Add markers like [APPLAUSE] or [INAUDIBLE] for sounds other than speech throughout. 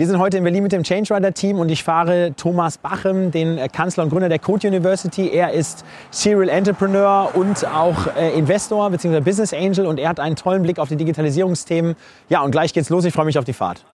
Wir sind heute in Berlin mit dem Change Rider Team und ich fahre Thomas Bachem, den Kanzler und Gründer der Code University. Er ist Serial Entrepreneur und auch äh, Investor bzw. Business Angel und er hat einen tollen Blick auf die Digitalisierungsthemen. Ja, und gleich geht's los. Ich freue mich auf die Fahrt.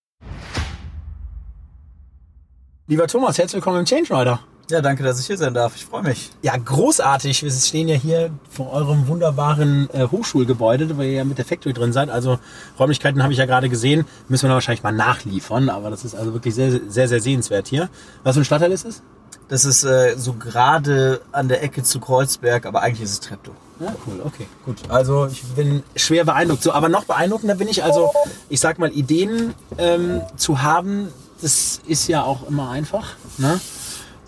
Lieber Thomas, herzlich willkommen im Change Rider. Ja, danke, dass ich hier sein darf. Ich freue mich. Ja, großartig. Wir stehen ja hier vor eurem wunderbaren äh, Hochschulgebäude, wo ihr ja mit der Factory drin seid. Also Räumlichkeiten habe ich ja gerade gesehen. Müssen wir dann wahrscheinlich mal nachliefern. Aber das ist also wirklich sehr, sehr, sehr sehenswert hier. Was für ein Stadtteil ist es? Das ist äh, so gerade an der Ecke zu Kreuzberg, aber eigentlich ist es Treptow. Ja, cool, okay, gut. Also ich bin schwer beeindruckt. So, aber noch beeindruckender bin ich also, ich sag mal, Ideen ähm, zu haben, das ist ja auch immer einfach. Ne?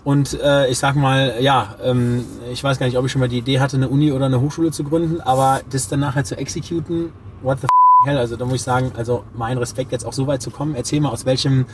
Und äh, ich sag mal, ja, ähm, ich weiß gar nicht, ob ich schon mal die Idee hatte, eine Uni oder eine Hochschule zu gründen, aber das dann nachher zu exekuten, what the hell, also da muss ich sagen, also mein Respekt jetzt auch so weit zu kommen. Erzähl mal, aus welchem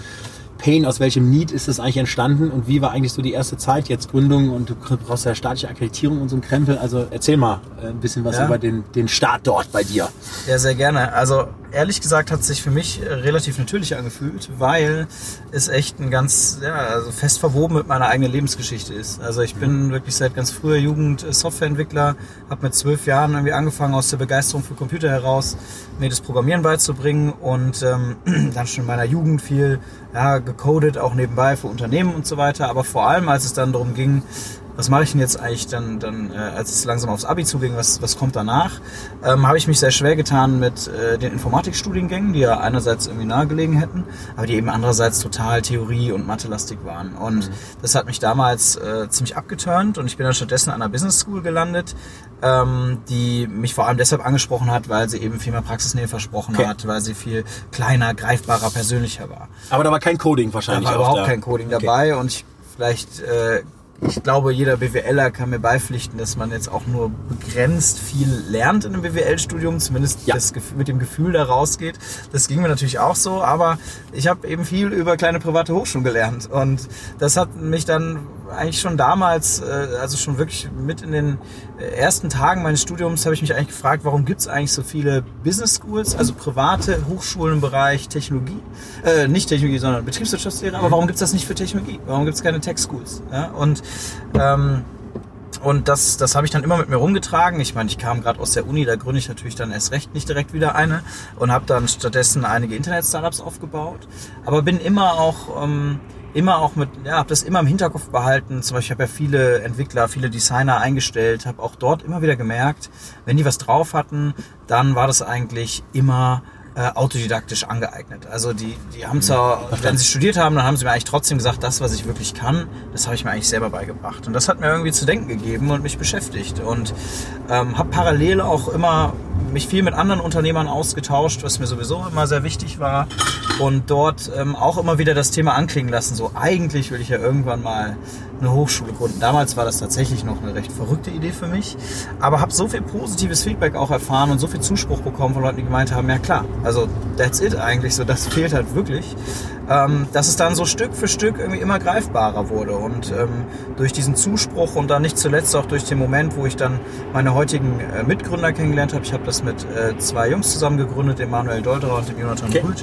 Pain, aus welchem Need ist das eigentlich entstanden und wie war eigentlich so die erste Zeit jetzt Gründung und du brauchst ja staatliche Akkreditierung und so ein Krempel. Also erzähl mal äh, ein bisschen was ja. über den, den Start dort bei dir. Ja, sehr gerne. Also ehrlich gesagt hat es sich für mich äh, relativ natürlich angefühlt, weil es echt ein ganz, ja, also fest verwoben mit meiner eigenen Lebensgeschichte ist. Also ich bin wirklich seit ganz früher Jugend äh, Softwareentwickler, habe mit zwölf Jahren irgendwie angefangen aus der Begeisterung für Computer heraus, mir das Programmieren beizubringen und ähm, [CLEARS THROAT] dann schon in meiner Jugend viel ja, gecodet, auch nebenbei für Unternehmen und so weiter. Aber vor allem, als es dann darum ging, was mache ich denn jetzt eigentlich dann, dann äh, als es langsam aufs Abi zuging, was, was kommt danach, ähm, habe ich mich sehr schwer getan mit äh, den Informatikstudiengängen, die ja einerseits irgendwie nahegelegen hätten, aber die eben andererseits total Theorie- und Mathe-lastig waren. Und mhm. das hat mich damals äh, ziemlich abgeturnt und ich bin dann stattdessen an einer Business School gelandet, ähm, die mich vor allem deshalb angesprochen hat, weil sie eben viel mehr Praxisnähe versprochen okay. hat, weil sie viel kleiner, greifbarer, persönlicher war. Aber da war kein Coding wahrscheinlich. Da war überhaupt da. kein Coding okay. dabei und ich vielleicht äh, ich glaube, jeder BWLer kann mir beipflichten, dass man jetzt auch nur begrenzt viel lernt in einem BWL-Studium, zumindest ja. das, mit dem Gefühl da rausgeht. Das ging mir natürlich auch so, aber ich habe eben viel über kleine private Hochschulen gelernt und das hat mich dann eigentlich schon damals, äh, also schon wirklich mit in den äh, ersten Tagen meines Studiums, habe ich mich eigentlich gefragt, warum gibt es eigentlich so viele Business Schools, also private Hochschulen im Bereich Technologie, äh, nicht Technologie, sondern Betriebswirtschaftslehre, aber warum gibt es das nicht für Technologie? Warum gibt es keine Tech Schools? Ja? Und ähm, und das, das habe ich dann immer mit mir rumgetragen. Ich meine, ich kam gerade aus der Uni, da gründe ich natürlich dann erst recht nicht direkt wieder eine und habe dann stattdessen einige Internet-Startups aufgebaut. Aber bin immer auch ähm, immer auch mit, ja, habe das immer im Hinterkopf behalten. Zum Beispiel habe ja viele Entwickler, viele Designer eingestellt, habe auch dort immer wieder gemerkt, wenn die was drauf hatten, dann war das eigentlich immer äh, autodidaktisch angeeignet. Also die, die haben zwar, mhm. wenn sie studiert haben, dann haben sie mir eigentlich trotzdem gesagt, das, was ich wirklich kann, das habe ich mir eigentlich selber beigebracht. Und das hat mir irgendwie zu denken gegeben und mich beschäftigt. Und ähm, habe parallel auch immer mich viel mit anderen Unternehmern ausgetauscht, was mir sowieso immer sehr wichtig war. Und dort ähm, auch immer wieder das Thema anklingen lassen. So, eigentlich will ich ja irgendwann mal eine Hochschule gründen. Damals war das tatsächlich noch eine recht verrückte Idee für mich. Aber habe so viel positives Feedback auch erfahren und so viel Zuspruch bekommen von Leuten, die gemeint haben, ja klar, also that's it eigentlich, so das [LAUGHS] fehlt halt wirklich ähm, dass es dann so Stück für Stück irgendwie immer greifbarer wurde. Und ähm, durch diesen Zuspruch und dann nicht zuletzt auch durch den Moment, wo ich dann meine heutigen äh, Mitgründer kennengelernt habe, ich habe das mit äh, zwei Jungs zusammen gegründet, dem Manuel Dolderer und dem Jonathan okay. Ähm,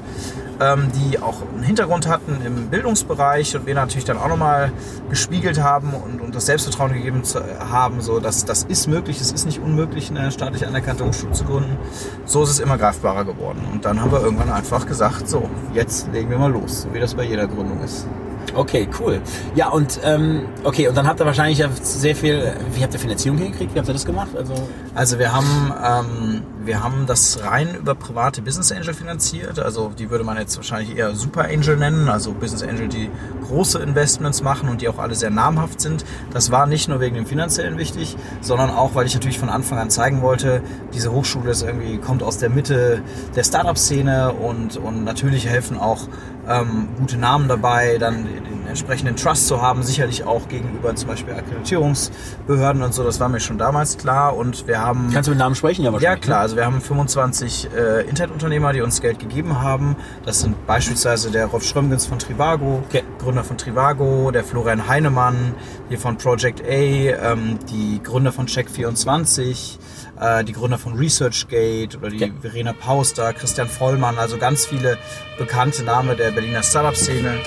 die auch einen Hintergrund hatten im Bildungsbereich und wir natürlich dann auch nochmal gespiegelt haben und, und das Selbstvertrauen gegeben zu, haben, so dass das ist möglich, es ist nicht unmöglich, eine staatlich anerkannte Hochschule zu gründen. So ist es immer greifbarer geworden. Und dann haben wir irgendwann einfach gesagt, so, jetzt legen wir mal los, so wie das bei jeder Gründung ist. Okay, cool. Ja, und ähm, okay, und dann habt ihr wahrscheinlich sehr viel. Wie habt ihr Finanzierung hingekriegt? Wie habt ihr das gemacht? Also, also wir haben ähm, wir haben das rein über private Business Angel finanziert. Also die würde man jetzt wahrscheinlich eher Super Angel nennen. Also Business Angel, die große Investments machen und die auch alle sehr namhaft sind. Das war nicht nur wegen dem finanziellen wichtig, sondern auch, weil ich natürlich von Anfang an zeigen wollte, diese Hochschule ist irgendwie kommt aus der Mitte der Startup-Szene und und natürlich helfen auch ähm, gute Namen dabei. Dann den entsprechenden Trust zu haben, sicherlich auch gegenüber zum Beispiel Akkreditierungsbehörden und so, das war mir schon damals klar und wir haben... Kannst du mit Namen sprechen? Ja, ja klar, ne? Also wir haben 25 äh, Internetunternehmer, die uns Geld gegeben haben. Das sind beispielsweise der Rolf Schrömgens von Trivago, okay. Gründer von Trivago, der Florian Heinemann, hier von Project A, ähm, die Gründer von Check24, äh, die Gründer von ResearchGate oder die okay. Verena Pauster, Christian Vollmann, also ganz viele bekannte Namen der Berliner Startup-Szene.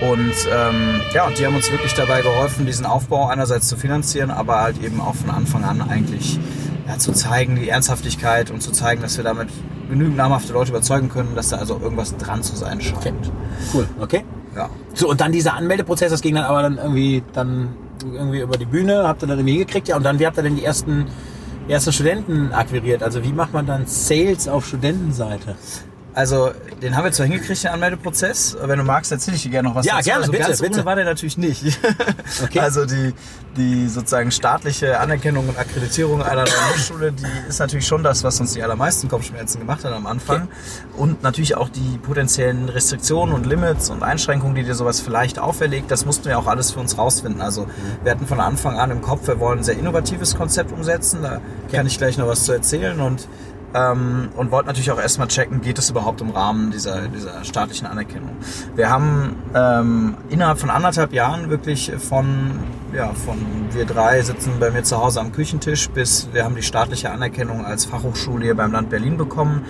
Und ähm, ja, und die haben uns wirklich dabei geholfen, diesen Aufbau einerseits zu finanzieren, aber halt eben auch von Anfang an eigentlich ja, zu zeigen, die Ernsthaftigkeit und zu zeigen, dass wir damit genügend namhafte Leute überzeugen können, dass da also irgendwas dran zu sein scheint. Okay. Cool, okay. Ja. So, und dann dieser Anmeldeprozess, das ging dann aber dann irgendwie dann irgendwie über die Bühne, habt ihr dann irgendwie gekriegt, ja, und dann, wie habt ihr denn die ersten erste Studenten akquiriert? Also wie macht man dann Sales auf Studentenseite? Also, den haben wir zwar hingekriegt, den Anmeldeprozess. Wenn du magst, erzähle ich dir gerne noch was ja, dazu. gerne, also bitte, ganz bitte. war der natürlich nicht. [LAUGHS] Okay. Also die, die sozusagen staatliche Anerkennung und Akkreditierung einer neuen Hochschule, die ist natürlich schon das, was uns die allermeisten Kopfschmerzen gemacht hat am Anfang. Okay. Und natürlich auch die potenziellen Restriktionen und Limits und Einschränkungen, die dir sowas vielleicht auferlegt, das mussten wir auch alles für uns rausfinden. Also mhm. wir hatten von Anfang an im Kopf, wir wollen ein sehr innovatives Konzept umsetzen. Da okay. kann ich gleich noch was zu erzählen. Und ähm, und wollten natürlich auch erstmal checken, geht es überhaupt im Rahmen dieser, dieser staatlichen Anerkennung. Wir haben ähm, innerhalb von anderthalb Jahren wirklich von, ja, von wir drei sitzen bei mir zu Hause am Küchentisch bis wir haben die staatliche Anerkennung als Fachhochschule hier beim Land Berlin bekommen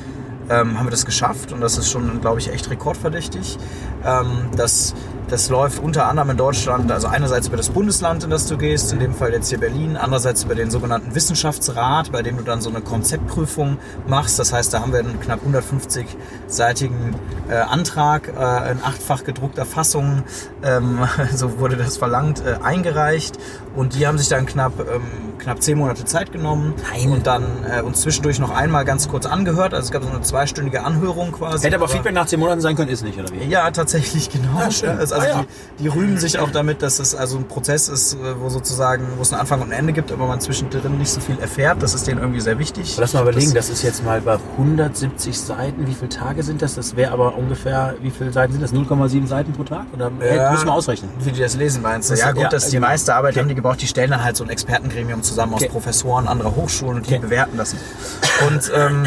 ähm, haben wir das geschafft und das ist schon, glaube ich, echt rekordverdächtig. Ähm, das, das läuft unter anderem in Deutschland, also einerseits über das Bundesland, in das du gehst, in dem Fall jetzt hier Berlin, andererseits über den sogenannten Wissenschaftsrat, bei dem du dann so eine Konzeptprüfung machst. Das heißt, da haben wir einen knapp 150-seitigen äh, Antrag äh, in achtfach gedruckter Fassung, ähm, [LAUGHS] so wurde das verlangt, äh, eingereicht und die haben sich dann knapp, ähm, knapp zehn Monate Zeit genommen Nein. und dann äh, uns zwischendurch noch einmal ganz kurz angehört. Also es gab so eine zweistündige Anhörung quasi. Hätte aber, aber Feedback nach zehn Monaten sein können, ist nicht, oder wie? Ja, tatsächlich, [LAUGHS] genau. Ah, schön. Also, ah, ja. die, die, rühmen sich auch damit, dass es also ein Prozess ist, äh, wo sozusagen, wo es einen Anfang und ein Ende gibt, aber man zwischendrin nicht so viel erfährt. Das ist denen irgendwie sehr wichtig. Lass mal überlegen, das, das ist jetzt mal bei 170 Seiten. Wie viele Tage sind das? Das wäre aber ungefähr, wie viele Seiten sind das? 0,7 Seiten pro Tag? Oder ja, müssen wir ausrechnen? Wie die das lesen, meinst du? Ja, gut, ja, das ist die genau. meiste Arbeit, okay. haben die gebraucht. Die stellen dann halt so ein Expertengremium zusammen aus okay. Professoren anderer Hochschulen und die okay. bewerten das. Und ähm,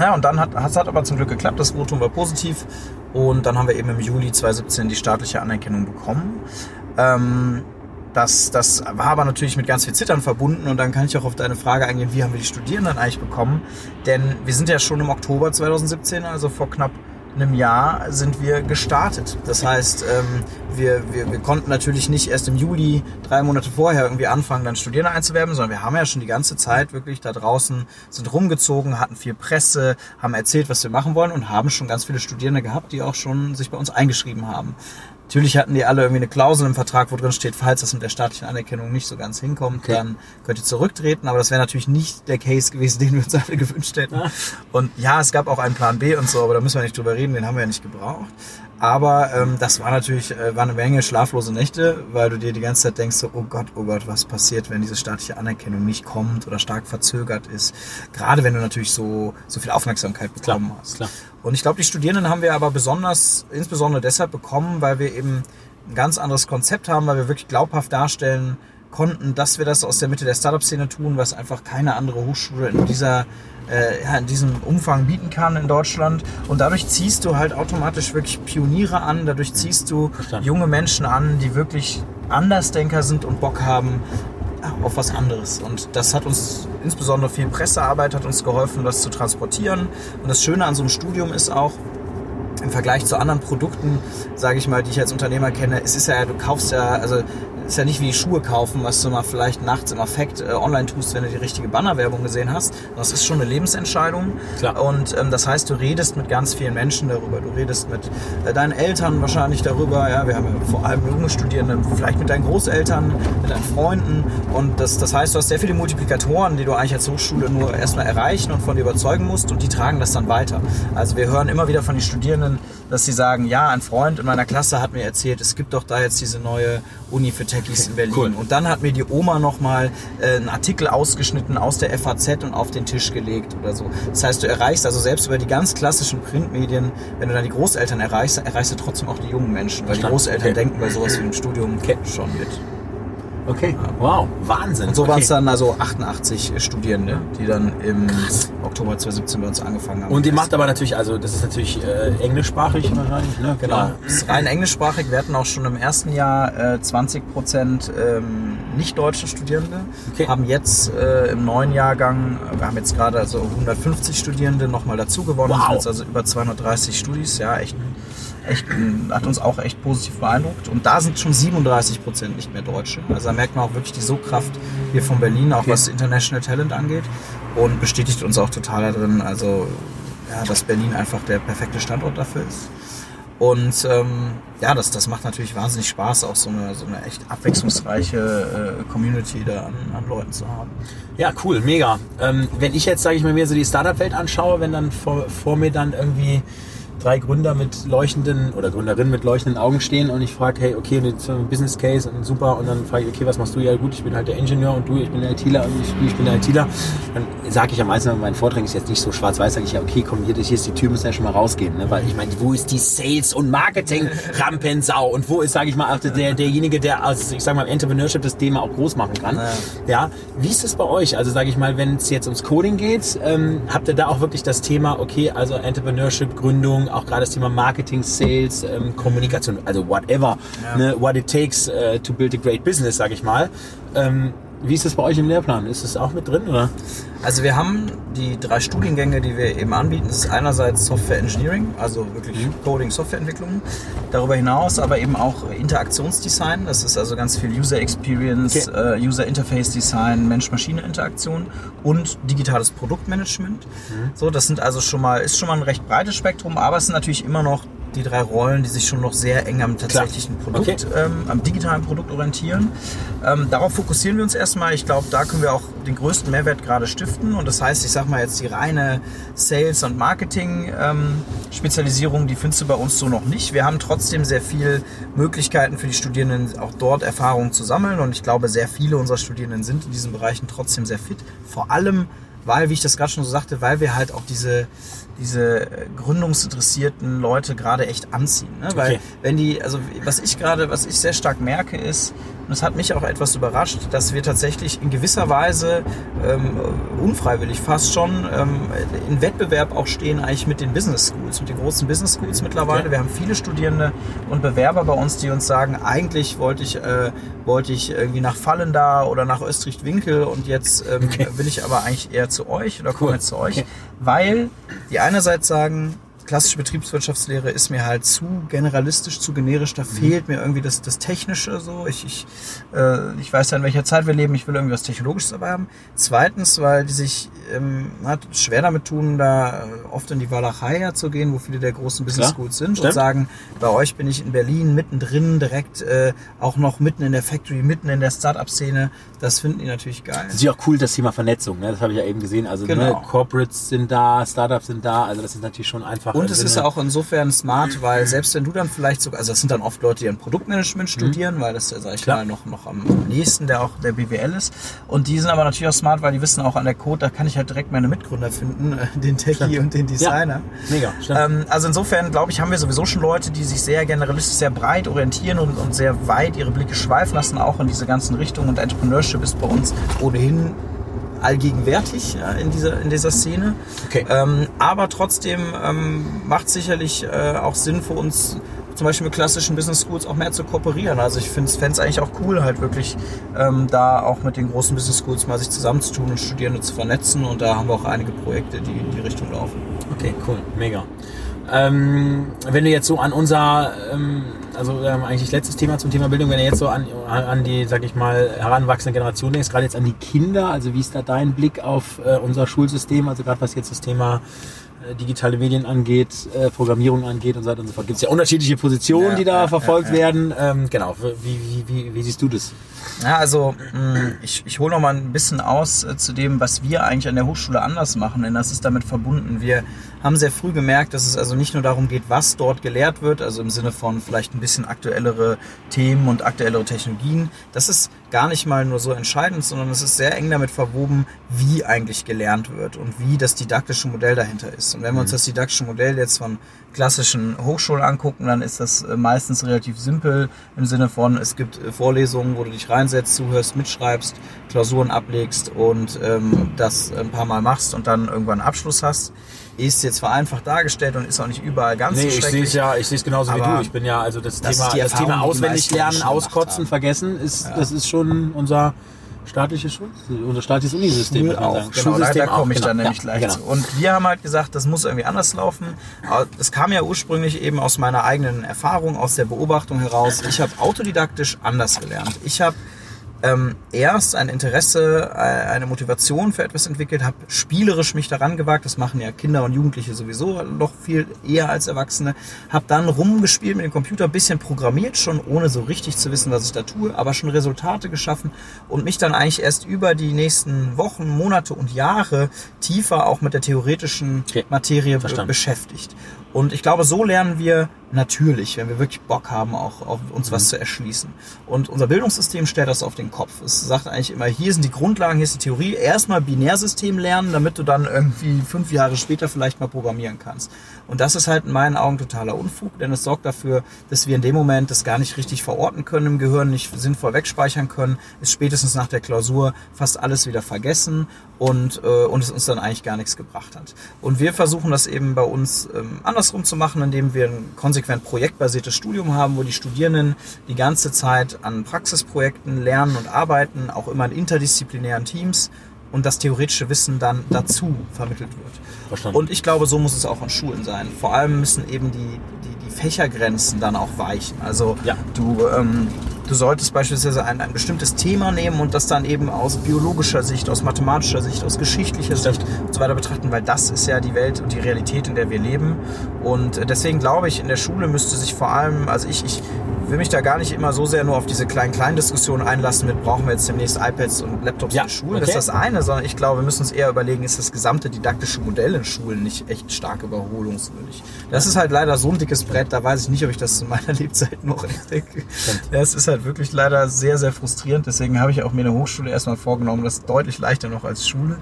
ja, und dann hat es hat aber zum Glück geklappt, das Votum war positiv und dann haben wir eben im Juli 2017 die staatliche Anerkennung bekommen. Ähm, das, das war aber natürlich mit ganz viel Zittern verbunden und dann kann ich auch auf deine Frage eingehen, wie haben wir die Studierenden eigentlich bekommen? Denn wir sind ja schon im Oktober 2017, also vor knapp einem Jahr sind wir gestartet. Das heißt, ähm, wir, wir, wir konnten natürlich nicht erst im Juli, drei Monate vorher irgendwie anfangen, dann Studierende einzuwerben, sondern wir haben ja schon die ganze Zeit wirklich da draußen, sind rumgezogen, hatten viel Presse, haben erzählt, was wir machen wollen und haben schon ganz viele Studierende gehabt, die auch schon sich bei uns eingeschrieben haben. Natürlich hatten die alle irgendwie eine Klausel im Vertrag, wo drin steht, falls das mit der staatlichen Anerkennung nicht so ganz hinkommt, okay. dann könnt ihr zurücktreten. Aber das wäre natürlich nicht der Case gewesen, den wir uns alle [LAUGHS] gewünscht hätten. Ja. Und ja, es gab auch einen Plan B und so, aber da müssen wir nicht drüber reden, den haben wir ja nicht gebraucht. Aber ähm, das war natürlich äh, war eine Menge schlaflose Nächte, weil du dir die ganze Zeit denkst, so, oh Gott, oh Gott, was passiert, wenn diese staatliche Anerkennung nicht kommt oder stark verzögert ist. Gerade wenn du natürlich so, so viel Aufmerksamkeit bekommen klar, hast. Klar. Und ich glaube, die Studierenden haben wir aber besonders, insbesondere deshalb bekommen, weil wir eben ein ganz anderes Konzept haben, weil wir wirklich glaubhaft darstellen konnten, dass wir das aus der Mitte der Startup-Szene tun, was einfach keine andere Hochschule in dieser äh, in diesem Umfang bieten kann in Deutschland. Und dadurch ziehst du halt automatisch wirklich Pioniere an, dadurch ziehst du Verstanden. junge Menschen an, die wirklich Andersdenker sind und Bock haben, auf was anderes. Und das hat uns, insbesondere viel Pressearbeit hat uns geholfen, das zu transportieren. Und das Schöne an so einem Studium ist auch, im Vergleich zu anderen Produkten, sage ich mal, die ich als Unternehmer kenne, es ist ja, du kaufst ja, also ist ja nicht wie Schuhe kaufen, was du mal vielleicht nachts im Affekt äh, online tust, wenn du die richtige Bannerwerbung gesehen hast. Das ist schon eine Lebensentscheidung. Klar. Und ähm, das heißt, du redest mit ganz vielen Menschen darüber. Du redest mit äh, deinen Eltern wahrscheinlich darüber. Ja, wir haben ja vor allem junge Studierende, vielleicht mit deinen Großeltern, mit deinen Freunden. Und das, das heißt, du hast sehr viele Multiplikatoren, die du eigentlich als Hochschule nur erstmal erreichen und von dir überzeugen musst. Und die tragen das dann weiter. Also wir hören immer wieder von den Studierenden, dass sie sagen, ja, ein Freund in meiner Klasse hat mir erzählt, es gibt doch da jetzt diese neue Uni für Techies in Berlin. Cool. Und dann hat mir die Oma nochmal äh, einen Artikel ausgeschnitten aus der FAZ und auf den Tisch gelegt oder so. Das heißt, du erreichst also selbst über die ganz klassischen Printmedien, wenn du dann die Großeltern erreichst, erreichst du trotzdem auch die jungen Menschen, weil die Verstanden. Großeltern Okay. denken bei sowas wie einem Studium schon mit. Okay. Wow, Wahnsinn. Und so waren okay. es dann also 88 Studierende, die dann im Oktober 2017 bei uns angefangen haben. Und ihr macht aber natürlich, also das ist natürlich äh, englischsprachig wahrscheinlich, ne? Genau, es ist rein englischsprachig. Wir hatten auch schon im ersten Jahr äh, 20 Prozent ähm, nicht-deutsche Studierende. Okay. Haben jetzt äh, im neuen Jahrgang, wir haben jetzt gerade also 150 Studierende nochmal dazu gewonnen. Wow. Sind jetzt also über 230 Studis. Ja, echt, echt, hat uns auch echt positiv beeindruckt. Und da sind schon 37 Prozent nicht mehr Deutsche. Also da merkt man auch wirklich die Sogkraft hier von Berlin, auch Okay. was International Talent angeht. Und bestätigt uns auch total darin, also ja, dass Berlin einfach der perfekte Standort dafür ist. Und ähm, ja, das, das macht natürlich wahnsinnig Spaß, auch so eine, so eine echt abwechslungsreiche äh, Community da an, an Leuten zu haben. Ja, cool, mega. Ähm, wenn ich jetzt, sage ich mal, mir so die Startup-Welt anschaue, wenn dann vor, vor mir dann irgendwie drei Gründer mit leuchtenden oder Gründerinnen mit leuchtenden Augen stehen und ich frage, hey, okay, ist ein Business Case und super und dann frage ich, okay, was machst du? Ja gut, ich bin halt der Ingenieur und du, ich bin der ITler und ich, ich bin der ITler. Dann sage ich am meisten, in meinen Vorträgen ist jetzt nicht so schwarz-weiß, sage ich ja, okay, komm, hier, hier ist die Tür, müssen ja schon mal rausgehen, ne? weil ich meine, wo ist die Sales- und Marketing-Rampensau und wo ist, sage ich mal, der, derjenige, der, als, ich sage mal, Entrepreneurship das Thema auch groß machen kann. Ja. Ja, wie ist es bei euch? Also sage ich mal, wenn es jetzt ums Coding geht, ähm, habt ihr da auch wirklich das Thema, okay, also Entrepreneurship, Gründung, auch gerade das Thema Marketing, Sales, ähm, Kommunikation, also whatever, Ja. ne, what it takes äh, to build a great business, sage ich mal. Ähm, wie ist es bei euch im Lehrplan? Ist es auch mit drin oder? Also wir haben die drei Studiengänge, die wir eben anbieten. Das ist einerseits Software Engineering, also wirklich Mhm. Coding, Softwareentwicklung. Darüber hinaus aber eben auch Interaktionsdesign. Das ist also ganz viel User Experience, äh, User Interface Design, Mensch-Maschine-Interaktion und digitales Produktmanagement. Mhm. So, das sind also schon mal, ist schon mal ein recht breites Spektrum, aber es sind natürlich immer noch die drei Rollen, die sich schon noch sehr eng am tatsächlichen Produkt, Okay. ähm, am digitalen Produkt orientieren. Ähm, darauf fokussieren wir uns erstmal. Ich glaube, da können wir auch den größten Mehrwert gerade stiften. Und das heißt, ich sag mal jetzt die reine Sales- und Marketing-Spezialisierung, die findest du bei uns so noch nicht. Wir haben trotzdem sehr viel Möglichkeiten für die Studierenden, auch dort Erfahrungen zu sammeln. Und ich glaube, sehr viele unserer Studierenden sind in diesen Bereichen trotzdem sehr fit. Vor allem, weil, wie ich das gerade schon so sagte, weil wir halt auch diese, diese äh, gründungsinteressierten Leute gerade echt anziehen. Ne? Weil Okay. wenn die, also was ich gerade, was ich sehr stark merke, ist, und das hat mich auch etwas überrascht, dass wir tatsächlich in gewisser Weise ähm, unfreiwillig fast schon ähm, in Wettbewerb auch stehen eigentlich mit den Business Schools, mit den großen Business Schools mittlerweile. Okay. Wir haben viele Studierende und Bewerber bei uns, die uns sagen, eigentlich wollte ich, äh, wollte ich irgendwie nach Fallen da oder nach Österreich-Winkel und jetzt ähm, Okay. will ich aber eigentlich eher zu euch oder komme Cool. jetzt zu euch, Okay. weil die einerseits sagen, klassische Betriebswirtschaftslehre ist mir halt zu generalistisch, zu generisch, Mhm. da fehlt mir irgendwie das, das Technische so. Ich, ich, äh, ich weiß ja, in welcher Zeit wir leben, ich will irgendwie was Technologisches dabei haben. Zweitens, weil die sich ähm, na, schwer damit tun, da äh, oft in die Walachei ja zu gehen, wo viele der großen Business. Schools sind und Stimmt. sagen, bei euch bin ich in Berlin mittendrin, direkt äh, auch noch mitten in der Factory, mitten in der Startup-Szene. Das finden die natürlich geil. Das ist ja auch cool, das Thema Vernetzung, ne? das habe ich ja eben gesehen. Also ne, Genau. Corporates sind da, Startups sind da, also das ist natürlich schon einfach. Und es ist Sinne- auch insofern smart, weil selbst wenn du dann vielleicht sogar, also das sind dann oft Leute, die ein Produktmanagement studieren, weil das, sag ich Mhm. Klar. mal, noch, noch am nächsten der auch der BWL ist. Und die sind aber natürlich auch smart, weil die wissen auch an der Code, da kann ich halt direkt meine Mitgründer finden, äh, den Techie und den Designer. Mega, stimmt. Ähm, also insofern, glaube ich, haben wir sowieso schon Leute, die sich sehr generalistisch, sehr breit orientieren und, und sehr weit ihre Blicke schweifen lassen, auch in diese ganzen Richtungen. Und Entrepreneurship ist bei uns ohnehin allgegenwärtig ja, in, dieser, in dieser Szene. Okay. Ähm, aber trotzdem ähm, macht sicherlich äh, auch Sinn für uns, zum Beispiel mit klassischen Business Schools auch mehr zu kooperieren. Also ich finde es eigentlich auch cool, halt wirklich ähm, da auch mit den großen Business Schools mal sich zusammenzutun und Studierende zu vernetzen. Und da haben wir auch einige Projekte, die in die Richtung laufen. Okay, cool, mega. Ähm, wenn du jetzt so an unser, ähm, also ähm, eigentlich letztes Thema zum Thema Bildung, wenn du jetzt so an, an die, sag ich mal, heranwachsende Generation denkst, gerade jetzt an die Kinder, also wie ist da dein Blick auf äh, unser Schulsystem, also gerade was jetzt das Thema digitale Medien angeht, äh, Programmierung angeht und so weiter und so fort. Gibt es ja unterschiedliche Positionen, Ja, die da ja, verfolgt ja, werden. Ähm, genau, wie, wie, wie, wie siehst du das? Ja, also mh, ich, ich hole noch mal ein bisschen aus äh, zu dem, was wir eigentlich an der Hochschule anders machen, denn das ist damit verbunden. Wir haben sehr früh gemerkt, dass es also nicht nur darum geht, was dort gelehrt wird, also im Sinne von vielleicht ein bisschen aktuellere Themen und aktuellere Technologien. Das ist gar nicht mal nur so entscheidend, sondern es ist sehr eng damit verwoben, wie eigentlich gelernt wird und wie das didaktische Modell dahinter ist. Und wenn wir uns das didaktische Modell jetzt von klassischen Hochschulen angucken, dann ist das äh, meistens relativ simpel im Sinne von, es gibt äh, Vorlesungen, wo du dich reinsetzt, zuhörst, mitschreibst, Klausuren ablegst und ähm, das ein paar Mal machst und dann irgendwann einen Abschluss hast. Ist jetzt vereinfacht dargestellt und ist auch nicht überall ganz Nee, so ich sehe es ja, ich sehe es genauso wie du. Ich bin ja, also das, das Thema, das Thema auswendig lernen, auskotzen, vergessen, ist, das ist schon unser staatliches Schul unser staatliches Unisystem, Schul auch, sagen. genau, da, da komme ich auch, dann genau. nämlich Ja, gleich genau. zu. Und wir haben halt gesagt, das muss irgendwie anders laufen. Es kam ja ursprünglich eben aus meiner eigenen Erfahrung, aus der Beobachtung heraus. Ich habe autodidaktisch anders gelernt. Ich habe ähm, erst ein Interesse, äh, eine Motivation für etwas entwickelt, habe spielerisch mich daran gewagt, das machen ja Kinder und Jugendliche sowieso noch viel eher als Erwachsene, habe dann rumgespielt mit dem Computer, bisschen programmiert, schon ohne so richtig zu wissen, was ich da tue, aber schon Resultate geschaffen und mich dann eigentlich erst über die nächsten Wochen, Monate und Jahre tiefer auch mit der theoretischen Okay, Materie verstanden. beschäftigt. Und ich glaube, so lernen wir natürlich, wenn wir wirklich Bock haben, auch auf uns Mhm. was zu erschließen. Und unser Bildungssystem stellt das auf den Kopf. Es sagt eigentlich immer, hier sind die Grundlagen, hier ist die Theorie. Erstmal Binärsystem lernen, damit du dann irgendwie fünf Jahre später vielleicht mal programmieren kannst. Und das ist halt in meinen Augen totaler Unfug, denn es sorgt dafür, dass wir in dem Moment das gar nicht richtig verorten können im Gehirn, nicht sinnvoll wegspeichern können, ist spätestens nach der Klausur fast alles wieder vergessen und, äh, und es uns dann eigentlich gar nichts gebracht hat. Und wir versuchen das eben bei uns ähm, andersrum zu machen, indem wir ein konsequent projektbasiertes Studium haben, wo die Studierenden die ganze Zeit an Praxisprojekten lernen und arbeiten, auch immer in interdisziplinären Teams und das theoretische Wissen dann dazu vermittelt wird. Verstanden. Und ich glaube, so muss es auch an Schulen sein. Vor allem müssen eben die, die, die Fächergrenzen dann auch weichen. Also Ja. du, ähm, du solltest beispielsweise ein, ein bestimmtes Thema nehmen und das dann eben aus biologischer Sicht, aus mathematischer Sicht, aus geschichtlicher Sicht und so weiter betrachten, weil das ist ja die Welt und die Realität, in der wir leben. Und äh, deswegen glaube ich, in der Schule müsste sich vor allem, also ich, ich will mich da gar nicht immer so sehr nur auf diese kleinen kleinen Diskussionen einlassen mit brauchen wir jetzt demnächst iPads und Laptops Ja, in Schulen. Das okay. ist das eine, sondern ich glaube, wir müssen uns eher überlegen, ist das gesamte didaktische Modell in Schulen nicht echt stark überholungswürdig. Das ist halt leider so ein dickes Brett, da weiß ich nicht, ob ich das in meiner [LAUGHS] Lebzeit noch entdecke. Ja, es ist halt wirklich leider sehr, sehr frustrierend. Deswegen habe ich auch mir eine Hochschule erstmal vorgenommen, das ist deutlich leichter noch als Schule.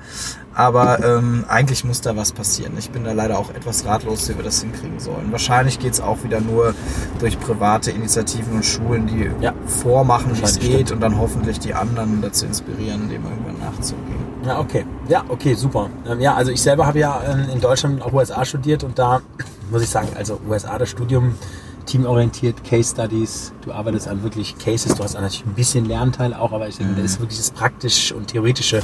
Aber ähm, eigentlich muss da was passieren. Ich bin da leider auch etwas ratlos, wie wir das hinkriegen sollen. Wahrscheinlich geht es auch wieder nur durch private Initiativen und Schulen, die Ja. vormachen, wie es geht stimmt. und dann hoffentlich die anderen dazu inspirieren, dem irgendwann nachzugehen. Ja, okay. Ja, okay, super. Ähm, ja, also ich selber habe ja ähm, in Deutschland auch USA studiert und da muss ich sagen, also USA das Studium teamorientiert, Case Studies, du arbeitest an wirklich Cases, du hast natürlich ein bisschen Lernteil auch, aber ich denke, Mhm. da ist wirklich das Praktische und Theoretische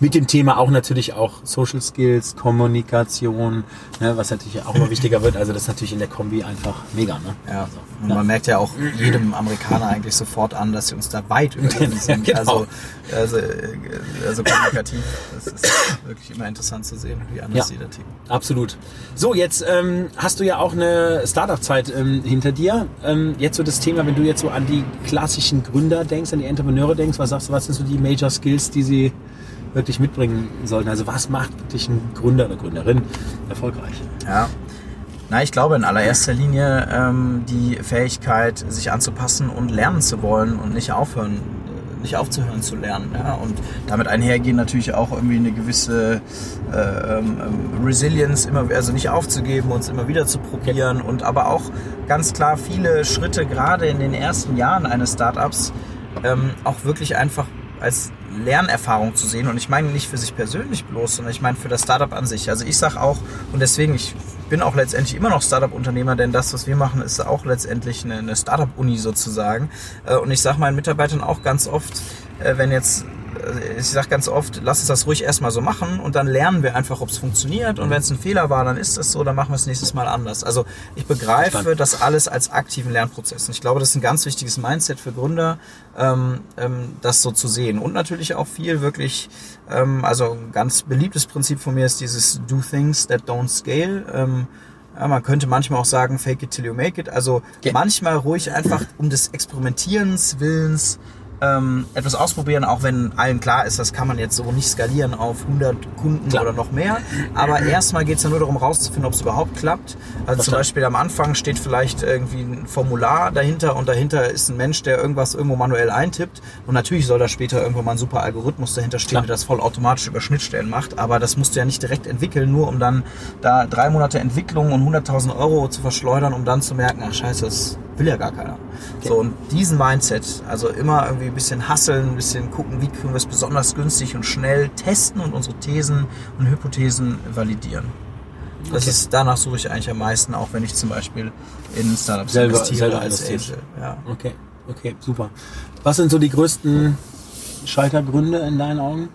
mit dem Thema auch natürlich auch Social Skills, Kommunikation, ne, was natürlich auch immer wichtiger wird. Also das ist natürlich in der Kombi einfach mega. Ne? Ja, Also, und ja. man merkt ja auch jedem Amerikaner eigentlich sofort an, dass sie uns da weit überlegen [LAUGHS] sind. Genau. Also, also, also kommunikativ. Das ist wirklich immer interessant zu sehen, wie anders Ja. jeder tickt. Absolut. So, jetzt ähm, hast du ja auch eine Startup-Zeit ähm, hinter dir. Ähm, jetzt so das Thema, wenn du jetzt so an die klassischen Gründer denkst, an die Entrepreneure denkst, was sagst du, was sind so die Major Skills, die sie wirklich mitbringen sollten? Also was macht wirklich ein Gründer oder Gründerin erfolgreich? Ja. Na, ich glaube in allererster Linie ähm, die Fähigkeit, sich anzupassen und lernen zu wollen und nicht aufhören, äh, nicht aufzuhören zu lernen. Ja? Und damit einhergehen natürlich auch irgendwie eine gewisse äh, ähm, ähm, Resilience, immer, also nicht aufzugeben, uns immer wieder zu probieren und aber auch ganz klar viele Schritte gerade in den ersten Jahren eines Startups ähm, auch wirklich einfach als Lernerfahrung zu sehen. Und ich meine nicht für sich persönlich bloß, sondern ich meine für das Startup an sich. Also ich sage auch, und deswegen, ich bin auch letztendlich immer noch Startup-Unternehmer, denn das, was wir machen, ist auch letztendlich eine, eine Startup-Uni sozusagen. Äh, Und ich sage meinen Mitarbeitern auch ganz oft, äh, wenn jetzt ich sage ganz oft, lass uns das ruhig erstmal so machen und dann lernen wir einfach, ob es funktioniert. Und wenn es ein Fehler war, dann ist es so, dann machen wir es nächstes Mal anders. Also ich begreife Verstanden. das alles als aktiven Lernprozess. Und ich glaube, das ist ein ganz wichtiges Mindset für Gründer, ähm, ähm, das so zu sehen. Und natürlich auch viel wirklich, ähm, also ein ganz beliebtes Prinzip von mir ist dieses Do Things That Don't Scale. Ähm, ja, man könnte manchmal auch sagen, fake it till you make it. Also okay. manchmal ruhig einfach um des Experimentierens Willens ähm, etwas ausprobieren, auch wenn allen klar ist, das kann man jetzt so nicht skalieren auf 100 Kunden klar. oder noch mehr. Aber erstmal geht es ja nur darum rauszufinden, ob es überhaupt klappt. Also zum Beispiel am Anfang steht vielleicht irgendwie ein Formular dahinter und dahinter ist ein Mensch, der irgendwas irgendwo manuell eintippt. Und natürlich soll da später irgendwann mal ein super Algorithmus dahinter stehen, klar. der das vollautomatisch über Schnittstellen macht. Aber das musst du ja nicht direkt entwickeln, nur um dann da drei Monate Entwicklung und 100.000 Euro zu verschleudern, um dann zu merken, ach scheiße, das will ja gar keiner. Okay. So, und diesen Mindset, also immer irgendwie ein bisschen hasseln, ein bisschen gucken, wie können wir es besonders günstig und schnell testen und unsere Thesen und Hypothesen validieren. Das okay. ist, danach suche ich eigentlich am meisten, auch wenn ich zum Beispiel in Startups selber, investiere selber als Angel. Ja. Okay, okay, super. Was sind so die größten Scheitergründe in deinen Augen?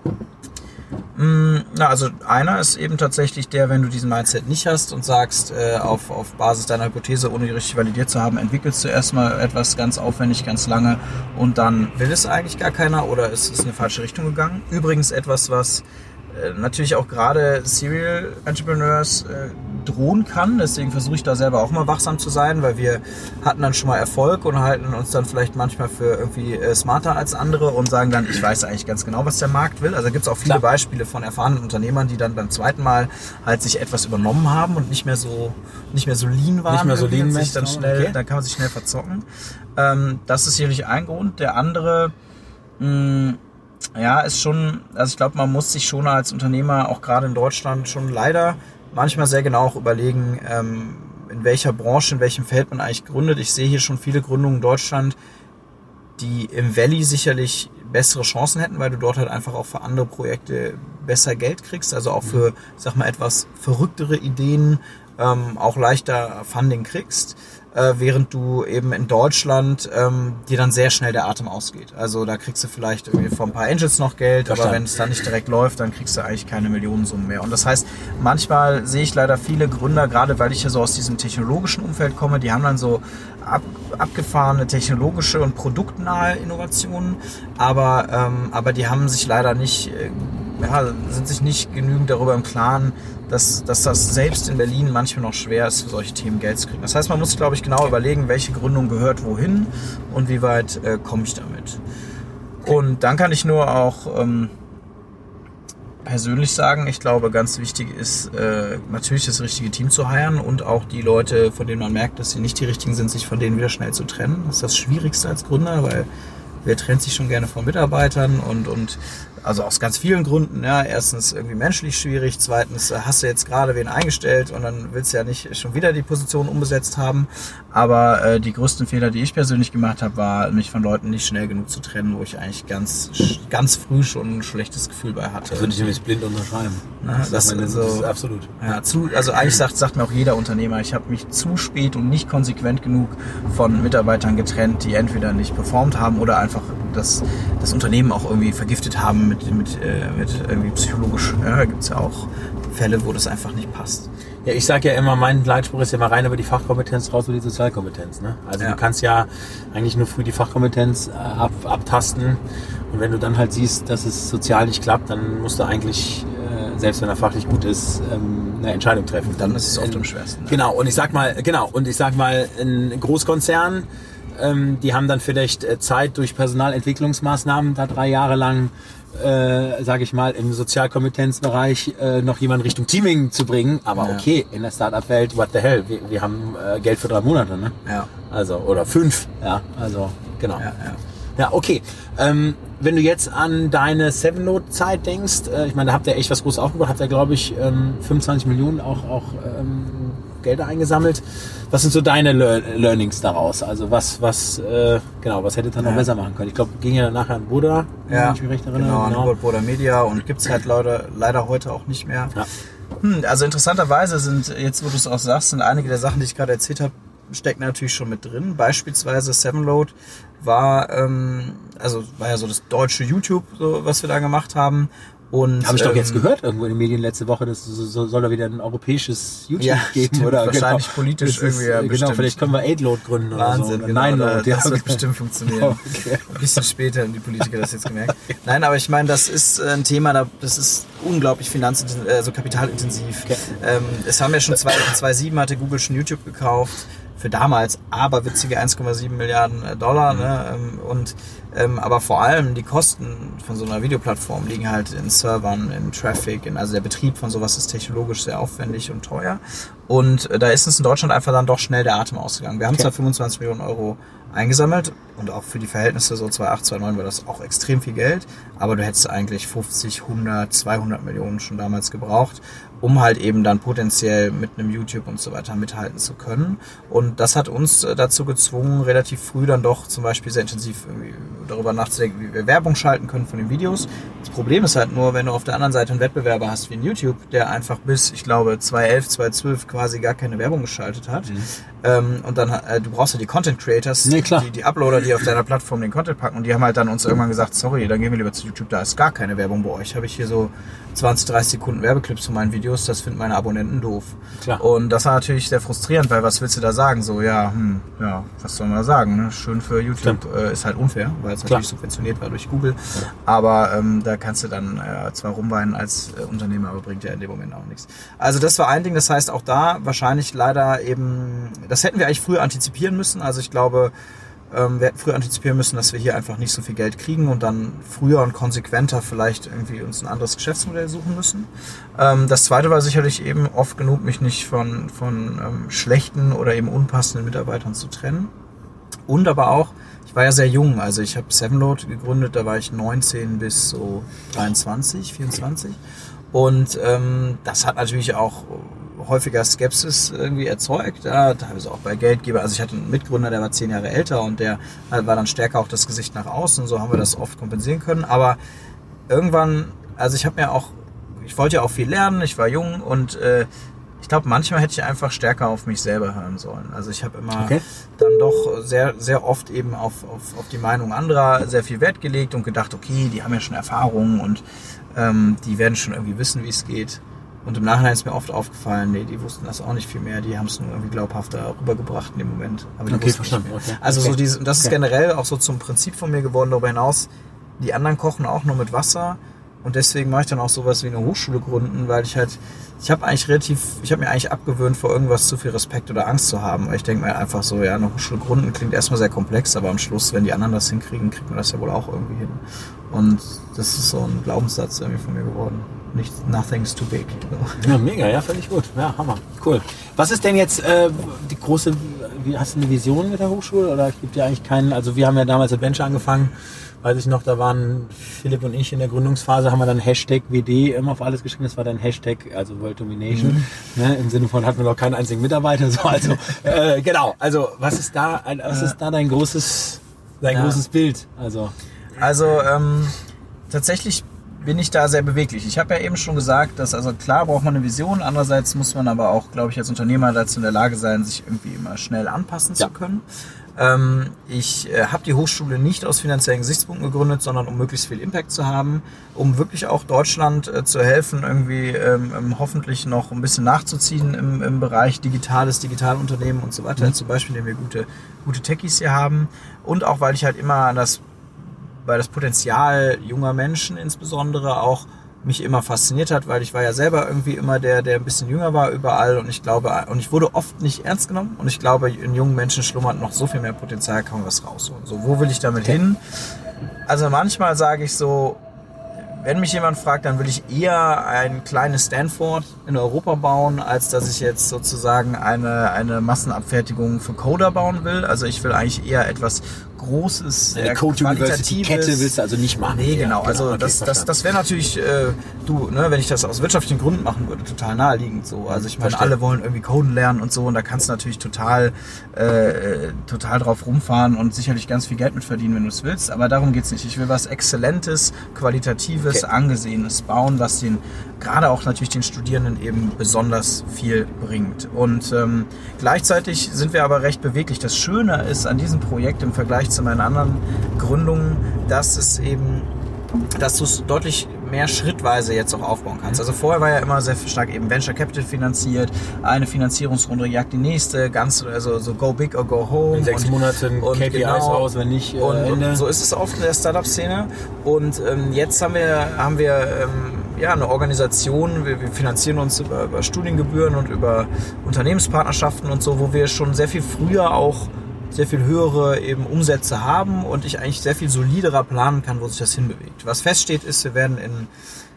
Mm, also einer ist eben tatsächlich der, wenn du diesen Mindset nicht hast und sagst, äh, auf, auf Basis deiner Hypothese, ohne die richtig validiert zu haben, entwickelst du erstmal etwas ganz aufwendig, ganz lange und dann will es eigentlich gar keiner oder es ist in eine falsche Richtung gegangen. Übrigens etwas, was natürlich auch gerade Serial Entrepreneurs äh, drohen kann. Deswegen versuche ich da selber auch mal wachsam zu sein, weil wir hatten dann schon mal Erfolg und halten uns dann vielleicht manchmal für irgendwie äh, smarter als andere und sagen dann, ich weiß eigentlich ganz genau, was der Markt will. Also gibt es auch viele Klar. Beispiele von erfahrenen Unternehmern, die dann beim zweiten Mal halt sich etwas übernommen haben und nicht mehr so nicht mehr so lean waren. Nicht mehr so lean sich dann schnell, okay. dann kann man sich schnell verzocken. Ähm, das ist sicherlich ein Grund. Der andere mh, ja, ist schon, also ich glaube, man muss sich schon als Unternehmer, auch gerade in Deutschland, schon leider manchmal sehr genau auch überlegen, ähm, in welcher Branche, in welchem Feld man eigentlich gründet. Ich sehe hier schon viele Gründungen in Deutschland, die im Valley sicherlich bessere Chancen hätten, weil du dort halt einfach auch für andere Projekte besser Geld kriegst, also auch für, sag mal, etwas verrücktere Ideen ähm, auch leichter Funding kriegst äh, während du eben in Deutschland ähm, dir dann sehr schnell der Atem ausgeht. Also da kriegst du vielleicht irgendwie von ein paar Angels noch Geld, Verstanden. aber wenn es dann nicht direkt läuft, dann kriegst du eigentlich keine Millionensummen mehr. Und das heißt, manchmal sehe ich leider viele Gründer, gerade weil ich ja so aus diesem technologischen Umfeld komme, die haben dann so ab, abgefahrene technologische und produktnahe Innovationen, aber, ähm, aber die haben sich leider nicht, äh, ja, sind sich nicht genügend darüber im Klaren, dass, dass das selbst in Berlin manchmal noch schwer ist, für solche Themen Geld zu kriegen. Das heißt, man muss, glaube ich, genau überlegen, welche Gründung gehört wohin und wie weit äh, komme ich damit. Und dann kann ich nur auch ähm, persönlich sagen, ich glaube, ganz wichtig ist äh, natürlich das richtige Team zu heiren und auch die Leute, von denen man merkt, dass sie nicht die richtigen sind, sich von denen wieder schnell zu trennen. Das ist das Schwierigste als Gründer, weil wer trennt sich schon gerne von Mitarbeitern und, und also aus ganz vielen Gründen. Ja, erstens irgendwie menschlich schwierig, zweitens äh, hast du jetzt gerade wen eingestellt und dann willst du ja nicht schon wieder die Position umbesetzt haben. Aber äh, die größten Fehler, die ich persönlich gemacht habe, war, mich von Leuten nicht schnell genug zu trennen, wo ich eigentlich ganz, ganz früh schon ein schlechtes Gefühl bei hatte. Das würde ich nämlich blind unterschreiben. Na, das, das, meine, so, das, ist absolut. Ja, zu, also eigentlich sagt, sagt mir auch jeder Unternehmer, ich habe mich zu spät und nicht konsequent genug von Mitarbeitern getrennt, die entweder nicht performt haben oder einfach das, das Unternehmen auch irgendwie vergiftet haben mit, mit, äh, mit irgendwie psychologisch. Ja, gibt es ja auch Fälle, wo das einfach nicht passt. Ja, ich sage ja immer, mein Leitspruch ist ja mal rein über die Fachkompetenz raus über die Sozialkompetenz. Ne? Also ja. du kannst ja eigentlich nur früh die Fachkompetenz äh, ab, abtasten und wenn du dann halt siehst, dass es sozial nicht klappt, dann musst du eigentlich, äh, selbst wenn er fachlich gut ist, ähm, eine Entscheidung treffen. Dann ist es oft am schwersten. Ne? Genau, und ich sag mal, genau, und ich sag mal, ein Großkonzern, ähm, die haben dann vielleicht äh, Zeit durch Personalentwicklungsmaßnahmen da drei Jahre lang äh, sage ich mal, im Sozialkompetenzbereich äh, noch jemanden Richtung Teaming zu bringen. Aber ja. okay, in der Startup-Welt, what the hell, wir, wir haben äh, Geld für drei Monate, ne? Ja. Also, oder fünf, ja, also, genau. Ja, ja. ja okay. Ähm, wenn du jetzt an deine Seven Note Zeit denkst, äh, ich meine, da habt ihr echt was groß aufgebaut, habt ihr glaube ich ähm, 25 Millionen auch, auch ähm, Gelder eingesammelt. Was sind so deine Lear Learnings daraus? Also was, was, äh, genau, was hättet ihr noch ja. besser machen können? Ich glaube, ging ja nachher an Buddha, ja, wenn ich mich recht erinnere. Genau, genau. an Buddha Media und gibt es halt leider, leider heute auch nicht mehr. Ja. Hm, also interessanterweise sind, jetzt wo du es auch sagst, sind einige der Sachen, die ich gerade erzählt habe, steckt natürlich schon mit drin. Beispielsweise Sevenload war, ähm, also war ja so das deutsche YouTube, so, was wir da gemacht haben. Und, Habe ich doch ähm, jetzt gehört, irgendwo in den Medien letzte Woche, dass so, so soll da wieder ein europäisches YouTube Ja, geben, stimmt, oder? wahrscheinlich politisch Das ist, irgendwie, ja, Genau, bestimmt. vielleicht können wir Aidload gründen Wahnsinn, oder so. genau, Nein, da- Load, ja, das wird okay. bestimmt funktionieren. [LAUGHS] Okay. Ein bisschen später haben die Politiker das jetzt gemerkt. [LAUGHS] Nein, aber ich meine, das ist äh, ein Thema, da- das ist unglaublich finanzintensiv, also kapitalintensiv. Okay. Ähm, es haben ja schon zwei- 2007 hatte Google schon YouTube gekauft für damals aberwitzige 1,7 Milliarden äh, Dollar. Ne? Ähm, und ähm, aber vor allem die Kosten von so einer Videoplattform liegen halt in Servern, in Traffic, in, also der Betrieb von sowas ist technologisch sehr aufwendig und teuer. Und äh, da ist uns in Deutschland einfach dann doch schnell der Atem ausgegangen. Wir haben Okay. zwar 25 Millionen Euro eingesammelt und auch für die Verhältnisse so 2008, 2009 war das auch extrem viel Geld, aber du hättest eigentlich 50, 100, 200 Millionen schon damals gebraucht, um halt eben dann potenziell mit einem YouTube und so weiter mithalten zu können. Und das hat uns äh, dazu gezwungen, relativ früh dann doch zum Beispiel sehr intensiv darüber nachzudenken, wie wir Werbung schalten können von den Videos. Das Problem ist halt nur, wenn du auf der anderen Seite einen Wettbewerber hast wie ein YouTube, der einfach bis, ich glaube, 2011, 2012 quasi gar keine Werbung geschaltet hat. Ähm, und dann, äh, du brauchst ja die Content Creators, Nee. Die, die Uploader, die auf deiner Plattform den Content packen. Und die haben halt dann uns irgendwann gesagt, sorry, dann gehen wir lieber zu YouTube, da ist gar keine Werbung bei euch. Habe ich hier so 20, 30 Sekunden Werbeclips von meinen Videos, das finden meine Abonnenten doof. Klar. Und das war natürlich sehr frustrierend, weil was willst du da sagen? So, ja, hm, ja, was soll man da sagen? Ne? Schön für YouTube äh, ist halt unfair, weil es natürlich subventioniert war durch Google. Aber ähm, da kannst du dann äh, zwar rumweinen als äh, Unternehmer, aber bringt ja in dem Moment auch nichts. Also das war ein Ding, das heißt auch da wahrscheinlich leider eben, das hätten wir eigentlich früher antizipieren müssen. Also ich glaube, ähm, wir hätten früher antizipieren müssen, dass wir hier einfach nicht so viel Geld kriegen und dann früher und konsequenter vielleicht irgendwie uns ein anderes Geschäftsmodell suchen müssen. Ähm, das zweite war sicherlich eben oft genug, mich nicht von, von ähm, schlechten oder eben unpassenden Mitarbeitern zu trennen. Und aber auch, ich war ja sehr jung, also ich habe Sevenload gegründet, da war ich 19 bis so 23, 24. Und ähm, das hat natürlich auch häufiger Skepsis irgendwie erzeugt, ja, teilweise auch bei Geldgeber. Also ich hatte einen Mitgründer, der war zehn Jahre älter und der war dann stärker auch das Gesicht nach außen. So haben wir das oft kompensieren können. Aber irgendwann, also ich habe mir auch, ich wollte ja auch viel lernen, ich war jung und äh, ich glaube, manchmal hätte ich einfach stärker auf mich selber hören sollen. Also ich habe immer Okay. dann doch sehr, sehr oft eben auf, auf, auf die Meinung anderer sehr viel Wert gelegt und gedacht, okay, die haben ja schon Erfahrung und ähm, die werden schon irgendwie wissen, wie es geht. Und im Nachhinein ist mir oft aufgefallen, nee, die wussten das auch nicht viel mehr, die haben es nur irgendwie glaubhafter rübergebracht in dem Moment. Aber die Okay, wussten nicht verstanden, mehr. okay. Also Okay. so diese, und das ist Okay. generell auch so zum Prinzip von mir geworden, darüber hinaus, die anderen kochen auch nur mit Wasser und deswegen mache ich dann auch sowas wie eine Hochschule gründen, weil ich halt, ich habe eigentlich relativ, ich habe mir eigentlich abgewöhnt, vor irgendwas zu viel Respekt oder Angst zu haben. Weil ich denke mir einfach so, ja, eine Hochschule gründen klingt erstmal sehr komplex, aber am Schluss, wenn die anderen das hinkriegen, kriegt man das ja wohl auch irgendwie hin. Und das ist so ein Glaubenssatz irgendwie von mir geworden. Nicht, nothing's too big. So. Ja, mega, ja, ich gut. Ja, Hammer. Cool. Was ist denn jetzt äh, die große, wie, hast du eine Vision mit der Hochschule oder gibt ja eigentlich keinen, also wir haben ja damals Adventure angefangen, weiß ich noch, da waren Philipp und ich in der Gründungsphase, haben wir dann Hashtag WD immer auf alles geschrieben, das war dann Hashtag, also World Domination, ne, im Sinne von hatten wir noch keinen einzigen Mitarbeiter, [LAUGHS] so, also, äh, genau, also was ist da, was ist da dein großes, dein Ja. großes Bild, also, Also ähm, tatsächlich bin ich da sehr beweglich. Ich habe ja eben schon gesagt, dass also klar braucht man eine Vision, andererseits muss man aber auch, glaube ich, als Unternehmer dazu in der Lage sein, sich irgendwie immer schnell anpassen Ja. zu können. Ähm, ich äh, habe die Hochschule nicht aus finanziellen Gesichtspunkten gegründet, sondern um möglichst viel Impact zu haben, um wirklich auch Deutschland äh, zu helfen, irgendwie ähm, ähm, hoffentlich noch ein bisschen nachzuziehen im, im Bereich digitales, Digitalunternehmen und so weiter. Zum Beispiel, indem wir gute, gute Techies hier haben. Und auch, weil ich halt immer an das weil das Potenzial junger Menschen insbesondere auch mich immer fasziniert hat, weil ich war ja selber irgendwie immer der, der ein bisschen jünger war überall und ich glaube, und ich wurde oft nicht ernst genommen und ich glaube, in jungen Menschen schlummert noch so viel mehr Potenzial, kann man was rausholen. So, wo will ich damit hin? Also manchmal sage ich so, wenn mich jemand fragt, dann will ich eher ein kleines Stanford in Europa bauen, als dass ich jetzt sozusagen eine, eine Massenabfertigung für Coder bauen will. Also ich will eigentlich eher etwas großes, sehr Code University qualitatives- Kette willst du also nicht machen. Nee, genau. Ja, Also okay, das, das, das wäre natürlich, äh, du, ne, wenn ich das aus wirtschaftlichen Gründen machen würde, total naheliegend so. Also ich meine, alle wollen irgendwie Coden lernen und so und da kannst du natürlich total, äh, total drauf rumfahren und sicherlich ganz viel Geld mit verdienen, wenn du es willst. Aber darum geht's nicht. Ich will was Exzellentes, Qualitatives, Okay. Angesehenes bauen, was den, gerade auch natürlich den Studierenden eben besonders viel bringt. Und ähm, gleichzeitig sind wir aber recht beweglich. Das Schöne ist an diesem Projekt im Vergleich zu meinen anderen Gründungen, dass es eben dass du es deutlich mehr schrittweise jetzt auch aufbauen kannst. Also vorher war ja immer sehr stark eben Venture Capital finanziert, eine Finanzierungsrunde jagt die nächste, ganz also so go big or go home. In sechs und- Monaten und KPIs genau. aus, wenn nicht äh, und, und so ist es oft in der Startup-Szene. Und ähm, jetzt haben wir, haben wir ähm, ja, eine Organisation, wir, wir finanzieren uns über, über Studiengebühren und über Unternehmenspartnerschaften und so, wo wir schon sehr viel früher auch sehr viel höhere eben Umsätze haben und ich eigentlich sehr viel soliderer planen kann, wo sich das hinbewegt. Was feststeht ist, wir werden in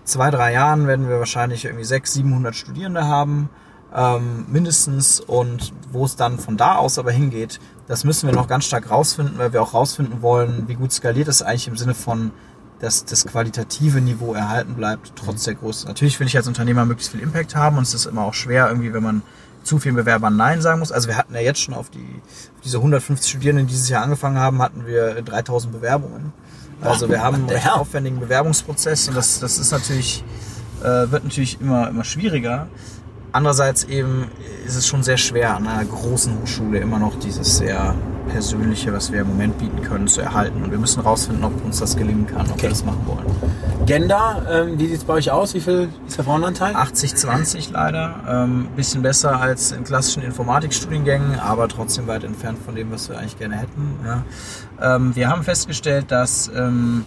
zwei, drei Jahren werden wir wahrscheinlich irgendwie 600, 700 Studierende haben, ähm, mindestens. Und wo es dann von da aus aber hingeht, das müssen wir noch ganz stark rausfinden, weil wir auch rausfinden wollen, wie gut skaliert es eigentlich im Sinne von, dass das qualitative Niveau erhalten bleibt, trotz der Größe. Natürlich will ich als Unternehmer möglichst viel Impact haben und es ist immer auch schwer irgendwie, wenn man zu vielen Bewerbern Nein sagen muss. Also wir hatten ja jetzt schon auf, die, auf diese 150 Studierenden, die dieses Jahr angefangen haben, hatten wir 3000 Bewerbungen. Also wir haben einen aufwendigen Bewerbungsprozess und das, das ist natürlich, äh, wird natürlich immer, immer schwieriger. Andererseits eben ist es schon sehr schwer, an einer großen Hochschule immer noch dieses sehr persönliche, was wir im Moment bieten können, zu erhalten. Und wir müssen rausfinden, ob uns das gelingen kann, ob Okay. wir das machen wollen. Gender, ähm, wie sieht es bei euch aus? Wie viel ist der Frauenanteil? 80-20 leider. Ähm, bisschen besser als in klassischen Informatikstudiengängen, aber trotzdem weit entfernt von dem, was wir eigentlich gerne hätten. Ja. Ähm, wir haben festgestellt, dass, ähm,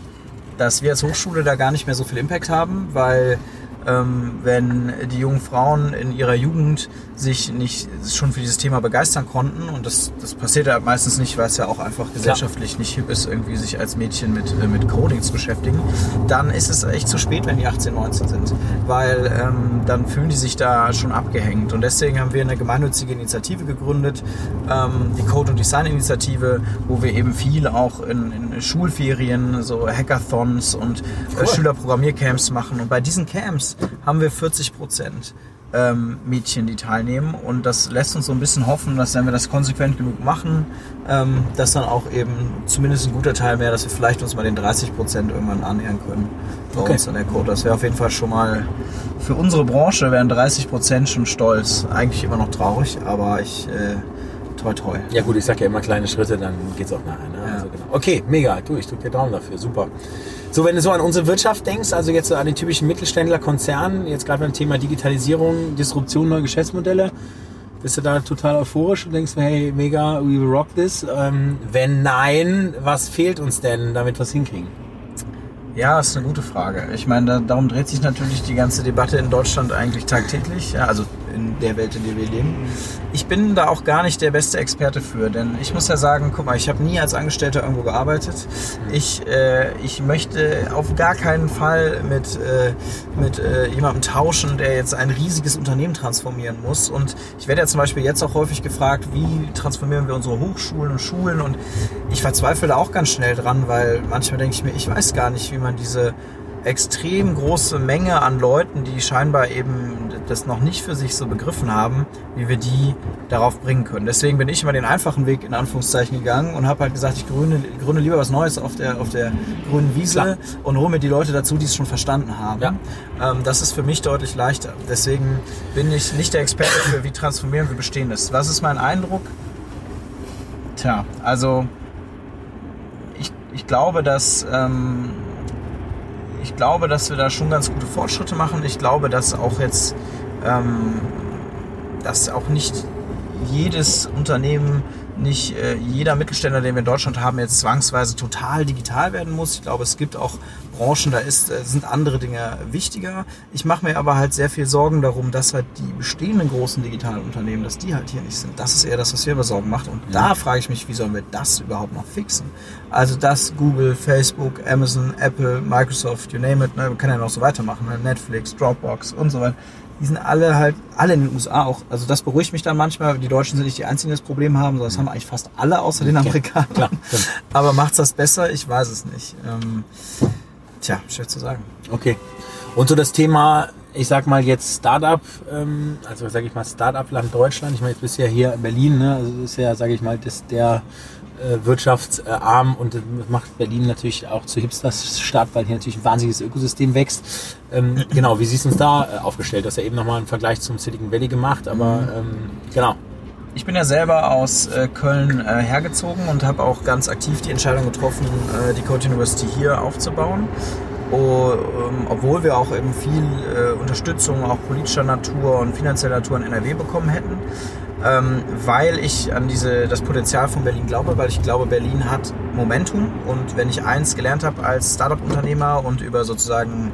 dass wir als Hochschule da gar nicht mehr so viel Impact haben, weil wenn die jungen Frauen in ihrer Jugend sich nicht schon für dieses Thema begeistern konnten. Und das, das passiert ja meistens nicht, weil es ja auch einfach gesellschaftlich nicht hip ist, irgendwie sich als Mädchen mit, äh, mit Coding zu beschäftigen, dann ist es echt zu spät, wenn die 18, 19 sind, weil ähm, dann fühlen die sich da schon abgehängt. Und deswegen haben wir eine gemeinnützige Initiative gegründet, ähm, die Code- und Design-Initiative, wo wir eben viel auch in, in Schulferien, so Hackathons und äh, Cool. Schülerprogrammiercamps machen. Und bei diesen Camps haben wir 40 Prozent ähm, Mädchen, die teilnehmen. Und das lässt uns so ein bisschen hoffen, dass wenn wir das konsequent genug machen, ähm, dass dann auch eben zumindest ein guter Teil mehr, dass wir vielleicht uns mal den 30 Prozent irgendwann annähern können bei Okay. uns an der Code. Das wäre auf jeden Fall schon mal für unsere Branche wären 30 Prozent schon stolz. Eigentlich immer noch traurig, aber ich äh, toi toi. Ja gut, ich sag ja immer kleine Schritte, dann geht's auch nachher. Ne? Ja. Also genau. Okay, mega. Du, ich drücke dir Daumen dafür. Super. So, wenn du so an unsere Wirtschaft denkst, also jetzt so an den typischen Mittelständler, Konzernen, jetzt gerade beim Thema Digitalisierung, Disruption, neue Geschäftsmodelle, bist du da total euphorisch und denkst, hey, mega, we will rock this. Ähm, wenn nein, was fehlt uns denn, damit wir es hinkriegen? Ja, ist eine gute Frage. Ich meine, da, darum dreht sich natürlich die ganze Debatte in Deutschland eigentlich tagtäglich, ja, also in der Welt, in der wir leben. Ich bin da auch gar nicht der beste Experte für, denn ich muss ja sagen, guck mal, ich habe nie als Angestellter irgendwo gearbeitet. Ich, äh, ich möchte auf gar keinen Fall mit, äh, mit äh, jemandem tauschen, der jetzt ein riesiges Unternehmen transformieren muss. Und ich werde ja zum Beispiel jetzt auch häufig gefragt, wie transformieren wir unsere Hochschulen und Schulen und ich verzweifle da auch ganz schnell dran, weil manchmal denke ich mir, ich weiß gar nicht, wie man diese extrem große Menge an Leuten, die scheinbar eben das noch nicht für sich so begriffen haben, wie wir die darauf bringen können. Deswegen bin ich immer den einfachen Weg in Anführungszeichen gegangen und habe halt gesagt, ich gründe, gründe lieber was Neues auf der, auf der grünen Wiese Klar. und hole mir die Leute dazu, die es schon verstanden haben. Ja. Ähm, das ist für mich deutlich leichter. Deswegen bin ich nicht der Experte für, wie transformieren wir Bestehendes. Was ist mein Eindruck? Tja, also ich, ich glaube, dass ähm, ich glaube, dass wir da schon ganz gute Fortschritte machen. Ich glaube, dass auch jetzt ähm, dass auch nicht jedes Unternehmen, nicht äh, jeder Mittelständler, den wir in Deutschland haben, jetzt zwangsweise total digital werden muss. Ich glaube, es gibt auch Branchen, da ist, äh, sind andere Dinge wichtiger. Ich mache mir aber halt sehr viel Sorgen darum, dass halt die bestehenden großen digitalen Unternehmen, dass die halt hier nicht sind. Das ist eher das, was mir Sorgen macht. Und da frage ich mich, wie sollen wir das überhaupt noch fixen? Also dass Google, Facebook, Amazon, Apple, Microsoft, you name it, ne, man kann ja noch so weitermachen, ne, Netflix, Dropbox und so weiter die sind alle halt, alle in den USA auch. Also das beruhigt mich dann manchmal. Die Deutschen sind nicht die einzigen, die das Problem haben, sondern das haben eigentlich fast alle außer den Amerikanern. Klar, Aber macht's das besser? Ich weiß es nicht. Ähm, tja, schwer zu sagen. Okay. Und so das Thema, ich sag mal jetzt Startup, ähm, also sage ich mal Startup-Land Deutschland. Ich meine, jetzt bist ja hier in Berlin, ne? Also das ist ja, sage ich mal, das der äh, wirtschaftsarm und das macht Berlin natürlich auch zu Hipsters-Stadt, weil hier natürlich ein wahnsinniges Ökosystem wächst. Ähm, genau, wie siehst du uns da äh, aufgestellt? Du hast ja eben nochmal einen Vergleich zum Silicon Valley gemacht, aber mhm. ähm, genau. Ich bin ja selber aus äh, Köln äh, hergezogen und habe auch ganz aktiv die Entscheidung getroffen, äh, die Code University hier aufzubauen. Oh, ähm, obwohl wir auch eben viel äh, Unterstützung, auch politischer Natur und finanzieller Natur in NRW bekommen hätten ähm, weil ich an diese, das Potenzial von Berlin glaube, weil ich glaube, Berlin hat Momentum und wenn ich eins gelernt habe als Startup-Unternehmer und über sozusagen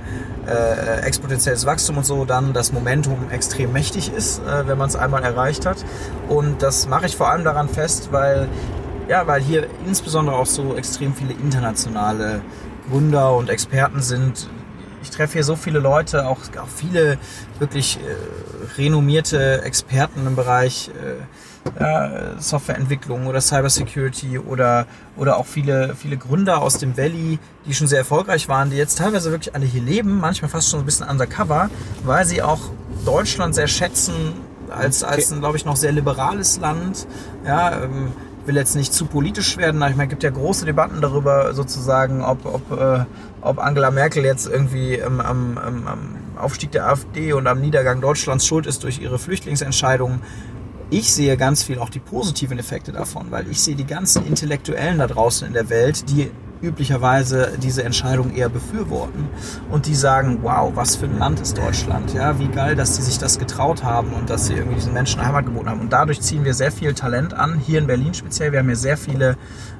äh, exponentielles Wachstum und so, dann das Momentum extrem mächtig ist, äh, wenn man es einmal erreicht hat. Und das mache ich vor allem daran fest, weil, ja, weil hier insbesondere auch so extrem viele internationale Gründer und Experten sind, ich treffe hier so viele Leute, auch, auch viele wirklich äh, renommierte Experten im Bereich äh, ja, Softwareentwicklung oder Cybersecurity oder, oder auch viele, viele Gründer aus dem Valley, die schon sehr erfolgreich waren, die jetzt teilweise wirklich alle hier leben, manchmal fast schon ein bisschen undercover, weil sie auch Deutschland sehr schätzen als, als ein, glaube ich, noch sehr liberales Land. Ja, ähm, will jetzt nicht zu politisch werden, ich meine, es gibt ja große Debatten darüber, sozusagen, ob, ob, äh, ob Angela Merkel jetzt irgendwie ähm, am, am, am Aufstieg der AfD und am Niedergang Deutschlands schuld ist durch ihre Flüchtlingsentscheidungen. Ich sehe ganz viel auch die positiven Effekte davon, weil ich sehe die ganzen Intellektuellen da draußen in der Welt, die üblicherweise diese Entscheidung eher befürworten. Und die sagen, wow, was für ein Land ist Deutschland, ja, wie geil, dass sie sich das getraut haben und dass sie irgendwie diesen Menschen Heimat geboten haben. Und dadurch ziehen wir sehr viel Talent an, hier in Berlin speziell, wir haben hier sehr viele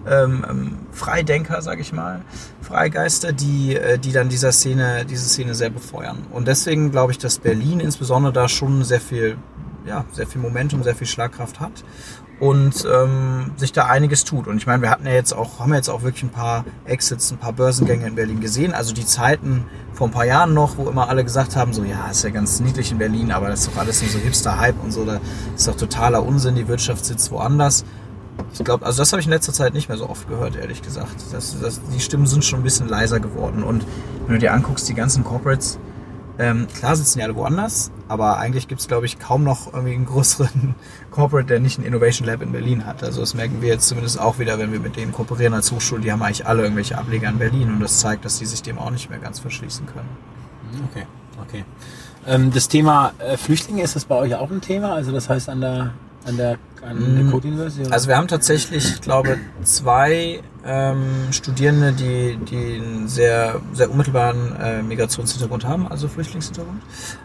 ähm, ähm Freidenker, sage ich mal, Freigeister, die, äh, die dann dieser Szene, diese Szene sehr befeuern. Und deswegen glaube ich, dass Berlin insbesondere da schon sehr viel ja, sehr viel Momentum, sehr viel Schlagkraft hat und ähm, sich da einiges tut. Und ich meine, wir hatten ja jetzt auch, haben ja jetzt auch wirklich ein paar Exits, ein paar Börsengänge in Berlin gesehen. Also die Zeiten vor ein paar Jahren noch, wo immer alle gesagt haben, so ja, ist ja ganz niedlich in Berlin, aber das ist doch alles nur so Hipster-Hype und so, da ist doch totaler Unsinn, die Wirtschaft sitzt woanders. Ich glaube, also das habe ich in letzter Zeit nicht mehr so oft gehört, ehrlich gesagt. Das, das, die Stimmen sind schon ein bisschen leiser geworden. Und wenn du dir anguckst, die ganzen Corporates, ähm, klar sitzen die alle woanders, aber eigentlich gibt es, glaube ich, kaum noch irgendwie einen größeren [LAUGHS] Corporate, der nicht ein Innovation Lab in Berlin hat. Also das merken wir jetzt zumindest auch wieder, wenn wir mit denen kooperieren als Hochschule. Die haben eigentlich alle irgendwelche Ableger in Berlin und das zeigt, dass die sich dem auch nicht mehr ganz verschließen können. Okay, okay. Ähm, das Thema äh, Flüchtlinge, ist das bei euch auch ein Thema? Also das heißt an der, an der, an der University? Also wir haben tatsächlich, ich glaube, zwei ähm, Studierende, die, die einen sehr, sehr unmittelbaren äh, Migrationshintergrund haben, also Flüchtlingshintergrund.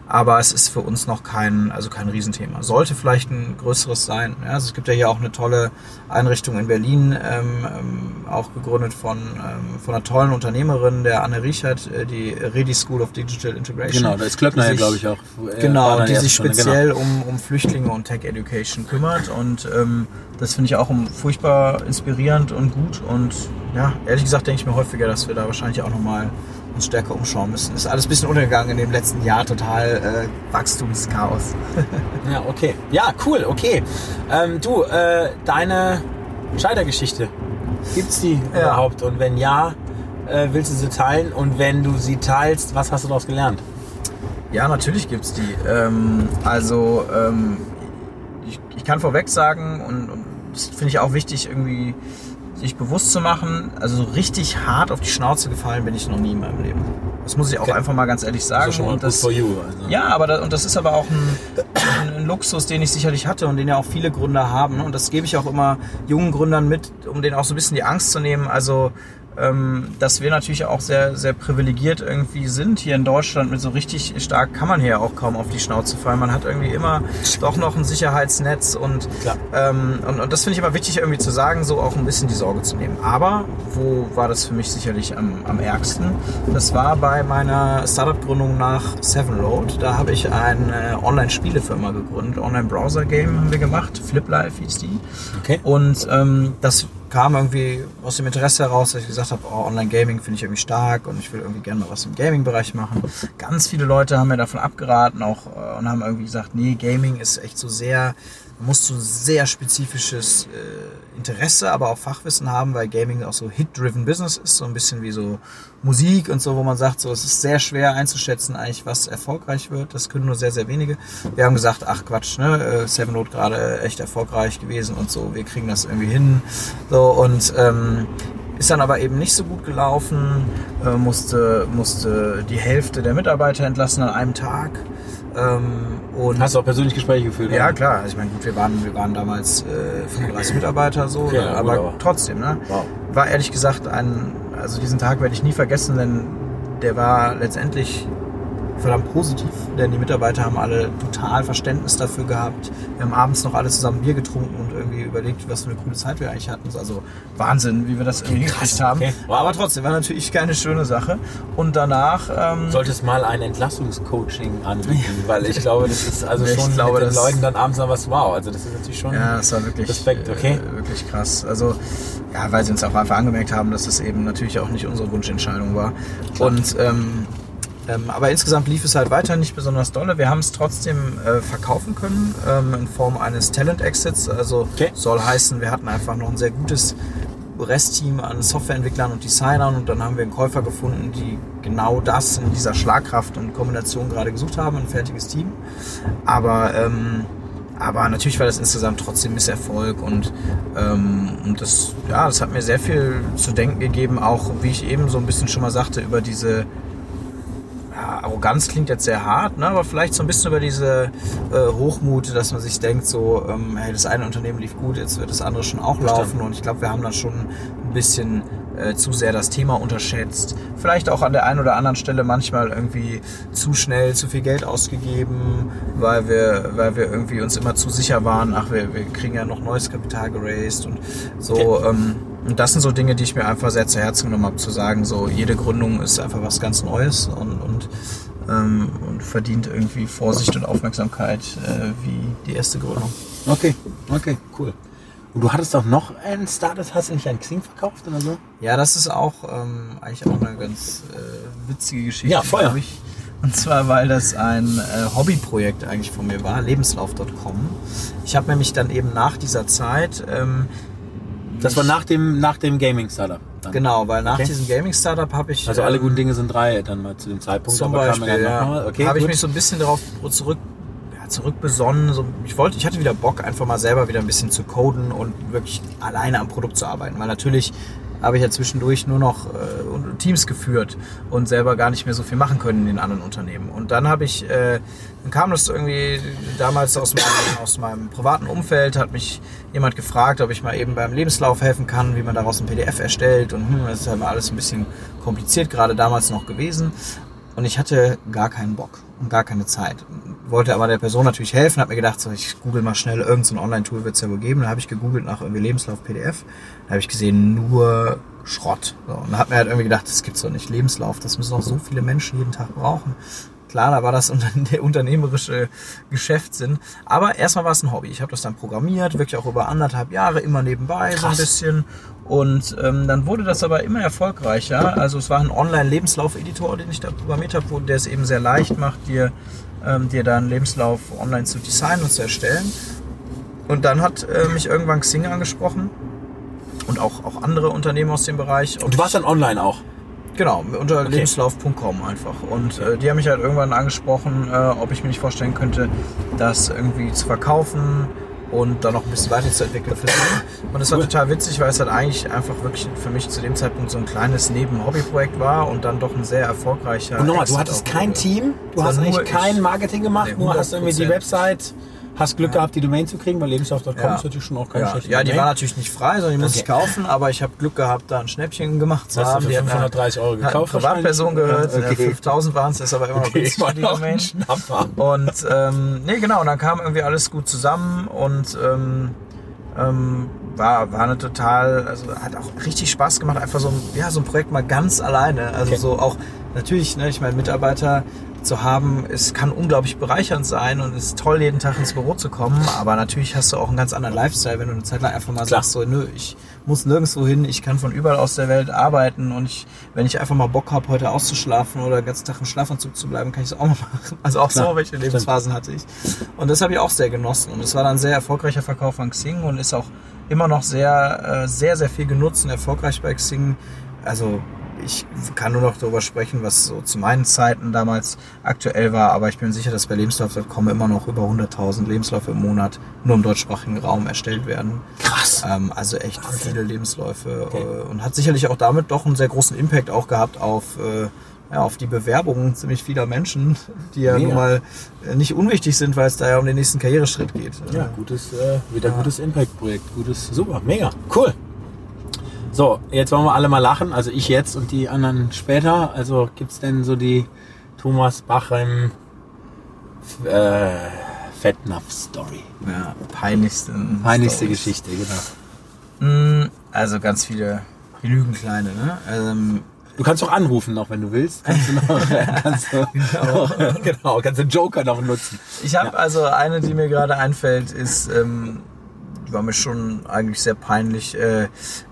Aber es ist für uns noch kein, also kein Riesenthema. Sollte vielleicht ein größeres sein. Ja? Also es gibt ja hier auch eine tolle Einrichtung in Berlin, ähm, ähm, auch gegründet von, ähm, von einer tollen Unternehmerin, der Anne Riechert, äh, die Ready School of Digital Integration. Genau, da ist Klöckner ja, glaube ich, auch. Genau, die sich speziell genau. um, um Flüchtlinge und Tech Education kümmert. Und ähm, das finde ich auch furchtbar inspirierend und gut. Und ja, ehrlich gesagt denke ich mir häufiger, dass wir da wahrscheinlich auch nochmal uns stärker umschauen müssen. Ist alles ein bisschen untergegangen in dem letzten Jahr, total äh, Wachstumschaos. [LAUGHS] ja, okay. Ja, cool, okay. Ähm, du, äh, deine Scheitergeschichte, gibt's die ja. überhaupt? Und wenn ja, äh, willst du sie teilen? Und wenn du sie teilst, was hast du daraus gelernt? Ja, natürlich gibt's die. Ähm, also ähm, ich, ich, kann vorweg sagen und, und das finde ich auch wichtig irgendwie sich bewusst zu machen, also so richtig hart auf die Schnauze gefallen bin ich noch nie in meinem Leben. Das muss ich auch okay. einfach mal ganz ehrlich sagen. Das ist schon und das, for you, also. Ja, aber das, und das ist aber auch ein, ein, Luxus, den ich sicherlich hatte und den ja auch viele Gründer haben. Und das gebe ich auch immer jungen Gründern mit, um denen auch so ein bisschen die Angst zu nehmen. Also dass wir natürlich auch sehr, sehr privilegiert irgendwie sind hier in Deutschland. Mit so richtig stark kann man hier auch kaum auf die Schnauze fallen. Man hat irgendwie immer doch noch ein Sicherheitsnetz und, ähm, und, und das finde ich immer wichtig irgendwie zu sagen, so auch ein bisschen die Sorge zu nehmen. Aber wo war das für mich sicherlich am, am ärgsten? Das war bei meiner Startup-Gründung nach Sevenload. Da habe ich eine Online-Spielefirma gegründet, Online-Browser-Game haben wir gemacht, Flip Life hieß die. Okay. Und ähm, das kam irgendwie aus dem Interesse heraus, dass ich gesagt habe, oh, Online-Gaming finde ich irgendwie stark und ich will irgendwie gerne mal was im Gaming-Bereich machen. Ganz viele Leute haben mir davon abgeraten auch äh, und haben irgendwie gesagt, nee, Gaming ist echt so sehr musst du sehr spezifisches äh, Interesse, aber auch Fachwissen haben, weil Gaming auch so Hit-driven Business ist, so ein bisschen wie so Musik und so, wo man sagt, so es ist sehr schwer einzuschätzen, eigentlich was erfolgreich wird. Das können nur sehr, sehr wenige. Wir haben gesagt, ach Quatsch, ne, äh, Seven Note gerade echt erfolgreich gewesen und so, wir kriegen das irgendwie hin. So und ähm, ist dann aber eben nicht so gut gelaufen, äh, musste, musste die Hälfte der Mitarbeiter entlassen an einem Tag. Ähm, und Hast du auch persönlich Gespräche geführt? Ja, oder? klar. Also ich meine, gut, wir waren, wir waren damals äh, 35 Mitarbeiter so, okay, aber, aber, trotzdem, ne? Wow. War ehrlich gesagt ein, also diesen Tag werde ich nie vergessen, denn der war letztendlich verdammt positiv, denn die Mitarbeiter haben alle total Verständnis dafür gehabt. Wir haben abends noch alle zusammen Bier getrunken und irgendwie überlegt, was für eine coole Zeit wir eigentlich hatten. Also Wahnsinn, wie wir das irgendwie hingekriegt haben. Okay. Wow. Aber trotzdem war natürlich keine schöne Sache. Und danach... Ähm, Solltest mal ein Entlassungscoaching anbieten, weil ich glaube, das ist also schon ich glaube, mit den Leuten dann abends noch was wow. Also das ist natürlich schon ja, das war wirklich, Respekt, okay? Äh, wirklich krass. Also ja, weil sie uns auch einfach angemerkt haben, dass es eben natürlich auch nicht unsere Wunschentscheidung war. Klar. Und ähm, ähm, aber insgesamt lief es halt weiter nicht besonders dolle. Wir haben es trotzdem äh, verkaufen können ähm, in Form eines Talent Exits. Also okay. soll heißen, wir hatten einfach noch ein sehr gutes Restteam an Softwareentwicklern und Designern und dann haben wir einen Käufer gefunden, die genau das in dieser Schlagkraft und Kombination gerade gesucht haben, ein fertiges Team. Aber ähm, aber natürlich war das insgesamt trotzdem Misserfolg und, ähm, und das, ja, das hat mir sehr viel zu denken gegeben, auch wie ich eben so ein bisschen schon mal sagte, über diese Arroganz klingt jetzt sehr hart, ne? aber vielleicht so ein bisschen über diese äh, Hochmut, dass man sich denkt, so, ähm, hey, das eine Unternehmen lief gut, jetzt wird das andere schon auch laufen. Und ich glaube, wir haben dann schon ein bisschen äh, zu sehr das Thema unterschätzt. Vielleicht auch an der einen oder anderen Stelle manchmal irgendwie zu schnell zu viel Geld ausgegeben, weil wir, weil wir irgendwie uns immer zu sicher waren, ach, wir, wir kriegen ja noch neues Kapital geraced und so. Okay. Ähm, und das sind so Dinge, die ich mir einfach sehr zu Herzen genommen habe, zu sagen, so jede Gründung ist einfach was ganz Neues und, und, ähm, und verdient irgendwie Vorsicht und Aufmerksamkeit äh, wie die erste Gründung. Okay, okay, cool. Und du hattest doch noch ein Startup, hast du nicht ein Xing verkauft oder so? Ja, das ist auch ähm, eigentlich auch eine ganz äh, witzige Geschichte. Ja, Feuer. Ich. Und zwar, weil das ein äh, Hobbyprojekt eigentlich von mir war, lebenslauf.com. Ich habe nämlich dann eben nach dieser Zeit ähm, das war nach dem, nach dem Gaming-Startup. Genau, weil nach okay. diesem Gaming-Startup habe ich. Also alle ähm, guten Dinge sind drei dann mal zu dem Zeitpunkt. Zum Beispiel, ja. Okay, habe ich mich so ein bisschen darauf zurück, ja, zurückbesonnen. So, ich wollte, ich hatte wieder Bock, einfach mal selber wieder ein bisschen zu coden und wirklich alleine am Produkt zu arbeiten. Weil natürlich habe ich ja zwischendurch nur noch äh, Teams geführt und selber gar nicht mehr so viel machen können in den anderen Unternehmen. Und dann habe ich, äh, dann kam das irgendwie damals aus meinem, aus meinem privaten Umfeld, hat mich jemand gefragt, ob ich mal eben beim Lebenslauf helfen kann, wie man daraus ein PDF erstellt. Und hm, das ist halt mal alles ein bisschen kompliziert, gerade damals noch gewesen. Und ich hatte gar keinen Bock und gar keine Zeit. Wollte aber der Person natürlich helfen, habe mir gedacht, so, ich google mal schnell, irgendein Online-Tool wird es ja wohl geben. Dann habe ich gegoogelt nach irgendwie Lebenslauf PDF. Da habe ich gesehen, nur Schrott. So, und da hat mir halt irgendwie gedacht, das gibt's doch nicht. Lebenslauf, das müssen doch so viele Menschen jeden Tag brauchen. Klar, da war das [LAUGHS] der unternehmerische Geschäftssinn. Aber erstmal war es ein Hobby. Ich habe das dann programmiert, wirklich auch über anderthalb Jahre, immer nebenbei Krass. so ein bisschen. Und ähm, dann wurde das aber immer erfolgreicher. Also es war ein Online-Lebenslauf-Editor, den ich da programmiert habe, der es eben sehr leicht macht, dir, ähm, dir da einen Lebenslauf online zu designen und zu erstellen. Und dann hat äh, mich irgendwann Xing angesprochen und auch, auch andere Unternehmen aus dem Bereich. Und du warst dann online auch? Genau, unter okay. lebenslauf.com einfach. Und äh, die haben mich halt irgendwann angesprochen, äh, ob ich mir nicht vorstellen könnte, das irgendwie zu verkaufen und dann noch ein bisschen weiterzuentwickeln. Und es war total witzig, weil es halt eigentlich einfach wirklich für mich zu dem Zeitpunkt so ein kleines Neben-Hobby-Projekt war und dann doch ein sehr erfolgreicher. Und nochmal, du hattest kein Team, du hast eigentlich kein Marketing gemacht, nee, nur hast irgendwie die Website Hast Glück gehabt, die Domain zu kriegen, weil lebenslauf.com ja. ist natürlich schon auch keine ja. schlechte Ja, die Domain. war natürlich nicht frei, sondern die musste okay. ich kaufen, aber ich habe Glück gehabt, da ein Schnäppchen gemacht zu haben. Die 530 Euro gekauft. Privatperson gehört, okay. 5000 waren es, ist aber immer noch okay, die Domain. Und ähm, nee, genau, und dann kam irgendwie alles gut zusammen und ähm, ähm, war, war eine total, also hat auch richtig Spaß gemacht, einfach so ein, ja, so ein Projekt mal ganz alleine. Also okay. so auch, natürlich, ne, ich meine, Mitarbeiter zu haben, es kann unglaublich bereichernd sein und es ist toll, jeden Tag ins Büro zu kommen. Aber natürlich hast du auch einen ganz anderen Lifestyle, wenn du eine Zeit lang einfach mal Klar. sagst, so, nö, ich muss nirgendwo hin, ich kann von überall aus der Welt arbeiten und ich, wenn ich einfach mal Bock habe, heute auszuschlafen oder den ganzen Tag im Schlafanzug zu bleiben, kann ich es auch mal [LAUGHS] machen. Also auch Klar, so, welche Lebensphasen hatte ich. Und das habe ich auch sehr genossen. Und es war dann ein sehr erfolgreicher Verkauf an Xing und ist auch immer noch sehr, äh, sehr, sehr viel genutzt und erfolgreich bei Xing. Also ich kann nur noch darüber sprechen, was so zu meinen Zeiten damals aktuell war, aber ich bin sicher, dass bei Lebenslauf.com immer noch über 100.000 Lebensläufe im Monat nur im deutschsprachigen Raum erstellt werden. Krass. Ähm, also echt Wahnsinn. viele Lebensläufe Okay. äh, und hat sicherlich auch damit doch einen sehr großen Impact auch gehabt auf, äh, ja, auf die Bewerbungen ziemlich vieler Menschen, die ja Mega. nun mal äh, nicht unwichtig sind, weil es da ja um den nächsten Karriereschritt geht. Ja, gutes, äh, wieder Ja. gutes Impact-Projekt. Gutes, super, mega, cool. So, jetzt wollen wir alle mal lachen. Also ich jetzt und die anderen später. Also gibt's denn so die Thomas Bachem äh, Fettnapf-Story? Ja, peinlichsten. Peinlichste Stories. Geschichte, genau. Mm, Also ganz viele genügend kleine, ne? Ähm, Du kannst doch anrufen noch, wenn du willst. Kannst du noch, [LAUGHS] kannst du, genau, [LAUGHS] kannst den Joker noch nutzen. Ich habe also eine, die mir gerade einfällt, ist, ähm, war mir schon eigentlich sehr peinlich, äh,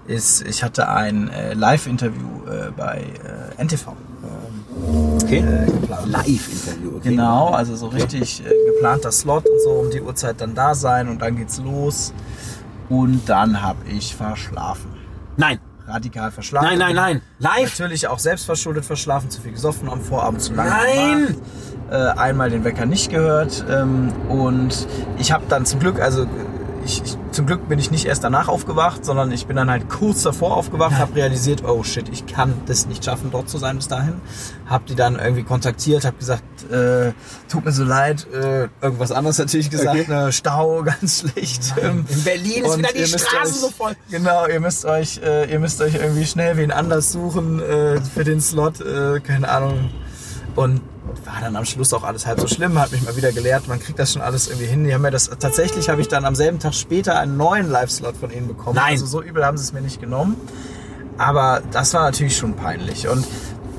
ist, ich hatte ein äh, Live-Interview äh, bei äh, NTV ähm, Okay. äh. Live-Interview, okay. Genau, also so richtig äh, geplanter Slot und so, um die Uhrzeit dann da sein und dann geht's los. Und dann habe ich verschlafen. Nein, Radikal verschlafen. nein, nein, nein. Live? Natürlich auch selbstverschuldet verschlafen, zu viel gesoffen am Vorabend, zu lange Nein! gemacht. Äh, einmal den Wecker nicht gehört ähm, und ich habe dann zum Glück, also ich, ich, zum Glück bin ich nicht erst danach aufgewacht, sondern ich bin dann halt kurz davor aufgewacht, habe realisiert, oh shit, ich kann das nicht schaffen, dort zu sein bis dahin. Hab die dann irgendwie kontaktiert, habe gesagt, äh, tut mir so leid, äh, irgendwas anderes natürlich gesagt, Okay. ne, Stau, [LAUGHS] ganz schlecht. Ähm, In Berlin ist wieder die euch- so voll. Genau, ihr müsst euch, äh, ihr müsst euch irgendwie schnell wen anders suchen äh, für den Slot, äh, keine Ahnung. Und war dann am Schluss auch alles halb so schlimm, hat mich mal wieder gelehrt, man kriegt das schon alles irgendwie hin. Die haben mir das, tatsächlich habe ich dann am selben Tag später einen neuen Live-Slot von ihnen bekommen. Nein. Also so übel haben sie es mir nicht genommen. Aber das war natürlich schon peinlich. Und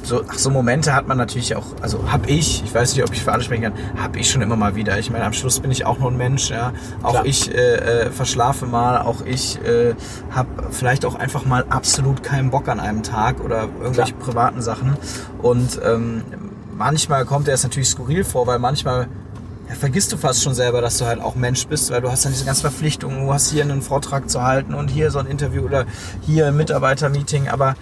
so, ach, so Momente hat man natürlich auch, also hab ich, ich weiß nicht, ob ich für alle sprechen kann, hab ich schon immer mal wieder. Ich meine, am Schluss bin ich auch nur ein Mensch, ja. Auch Klar. ich äh, äh, verschlafe mal, auch ich äh, habe vielleicht auch einfach mal absolut keinen Bock an einem Tag oder irgendwelche Klar. privaten Sachen. Und ähm, manchmal kommt er es natürlich skurril vor, weil manchmal ja, vergisst du fast schon selber, dass du halt auch Mensch bist, weil du hast dann diese ganzen Verpflichtungen, du hast hier einen Vortrag zu halten und hier so ein Interview oder hier ein Mitarbeitermeeting, aber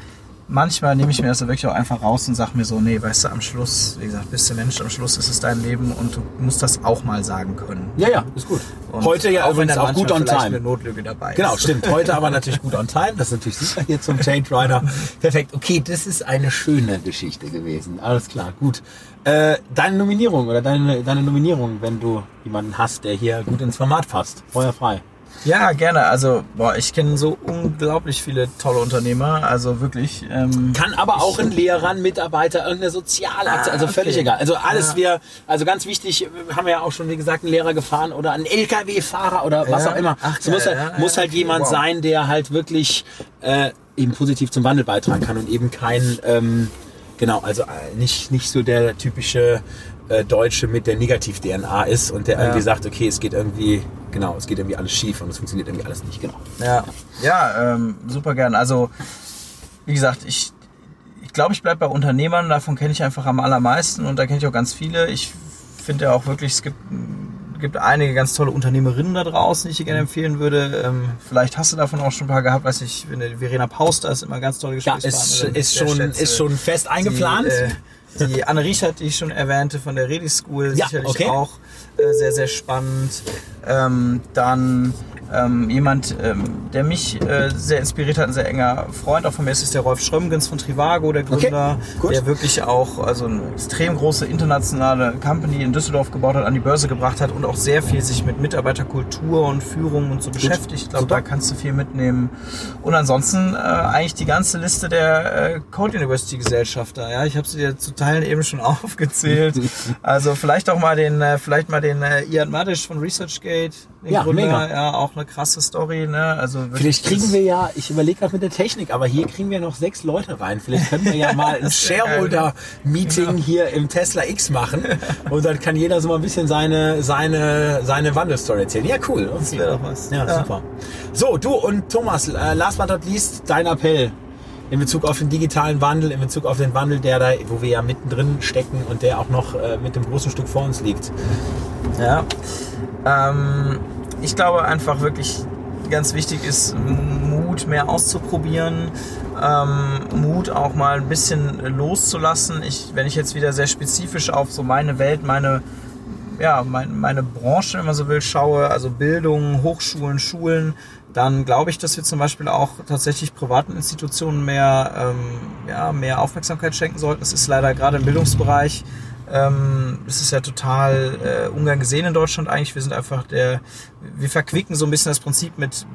manchmal nehme ich mir das so wirklich auch einfach raus und sage mir so, nee, weißt du, am Schluss, wie gesagt, bist du Mensch, am Schluss ist es dein Leben und du musst das auch mal sagen können. Ja, ja, ist gut. Und Heute ja wenn übrigens dann auch gut on time. eine Notlüge dabei Genau, ist. stimmt. Heute aber natürlich gut on time. Das ist natürlich super hier zum Change Rider. [LAUGHS] Perfekt. Okay, das ist eine schöne Geschichte gewesen. Alles klar, gut. Äh, deine Nominierung oder deine, deine Nominierung, wenn du jemanden hast, der hier gut ins Format passt. Feuer frei. Ja, gerne. Also, boah, ich kenne so unglaublich viele tolle Unternehmer. Also wirklich. Ähm, Kann aber auch ein Lehrer, ein Mitarbeiter, irgendeine Sozialaktie, Ah, also völlig okay. egal. Also alles Ja. wir, also ganz wichtig, haben wir ja auch schon, wie gesagt, einen Lehrer gefahren oder einen LKW-Fahrer oder was Ja. auch immer. Ach, es muss halt, muss ja, halt okay, jemand wow. sein, der halt wirklich äh, eben positiv zum Wandel beitragen kann und eben kein, ähm, genau, also äh, nicht, nicht so der typische äh, Deutsche mit der Negativ-DNA ist und der Ja. irgendwie sagt, okay, es geht irgendwie, genau, es geht irgendwie alles schief und es funktioniert irgendwie alles nicht, genau. Ja, ja ähm, super gern. Also, wie gesagt, ich ich glaube, ich bleibe bei Unternehmern. Davon kenne ich einfach am allermeisten und da kenne ich auch ganz viele. Ich finde ja auch wirklich, es gibt, gibt einige ganz tolle Unternehmerinnen da draußen, die ich dir gerne empfehlen würde. Ähm, vielleicht hast du davon auch schon ein paar gehabt. Weiß ich, Verena Pauster ist immer ganz tolle Ja, Gesprächspartnerin. ist, ich ist, sehr schon, ist schon fest eingeplant. Die, äh, die Anne Riechert, die ich schon erwähnte von der Redi School, Ja, sicherlich okay. auch äh, sehr, sehr spannend. Ähm, dann ähm, jemand, ähm, der mich äh, sehr inspiriert hat, ein sehr enger Freund auch von mir ist, ist der Rolf Schrömgens von Trivago, der Gründer, gut. der wirklich auch also eine extrem große internationale Company in Düsseldorf gebaut hat, an die Börse gebracht hat und auch sehr viel sich mit Mitarbeiterkultur und Führung und so beschäftigt. Ich glaube, da kannst du viel mitnehmen. Und ansonsten äh, eigentlich die ganze Liste der äh, Code University Gesellschafter. Ja, ich habe sie dir zu Teilen eben schon [LAUGHS] aufgezählt. [LAUGHS] Also vielleicht auch mal den, äh, vielleicht mal den äh, Ian Madisch von ResearchGate. Ja, Gründer. mega. Ja, auch eine krasse Story. Ne? Also Vielleicht kriegen wir ja, ich überlege gerade mit der Technik, aber hier kriegen wir noch sechs Leute rein. Vielleicht können wir ja [LAUGHS] mal ein Shareholder-Meeting Genau. hier im Tesla X machen [LAUGHS] und dann kann jeder so mal ein bisschen seine, seine, seine Wandelstory erzählen. Ja, cool. Das wäre doch was. Ja, super. So, du und Thomas, äh, last but not least, dein Appell in Bezug auf den digitalen Wandel, in Bezug auf den Wandel, der da, wo wir ja mittendrin stecken und der auch noch äh, mit dem großen Stück vor uns liegt. Ja. Ähm, ich glaube einfach wirklich ganz wichtig ist Mut mehr auszuprobieren, ähm, Mut auch mal ein bisschen loszulassen. Ich, wenn ich jetzt wieder sehr spezifisch auf so meine Welt, meine ja, mein, meine Branche, wenn man so will, schaue, also Bildung, Hochschulen, Schulen, dann glaube ich, dass wir zum Beispiel auch tatsächlich privaten Institutionen mehr, ähm, ja, mehr Aufmerksamkeit schenken sollten. Es ist leider gerade im Bildungsbereich, ähm, es ist ja total äh, ungern gesehen in Deutschland eigentlich. Wir sind einfach der, wir verquicken so ein bisschen das Prinzip mit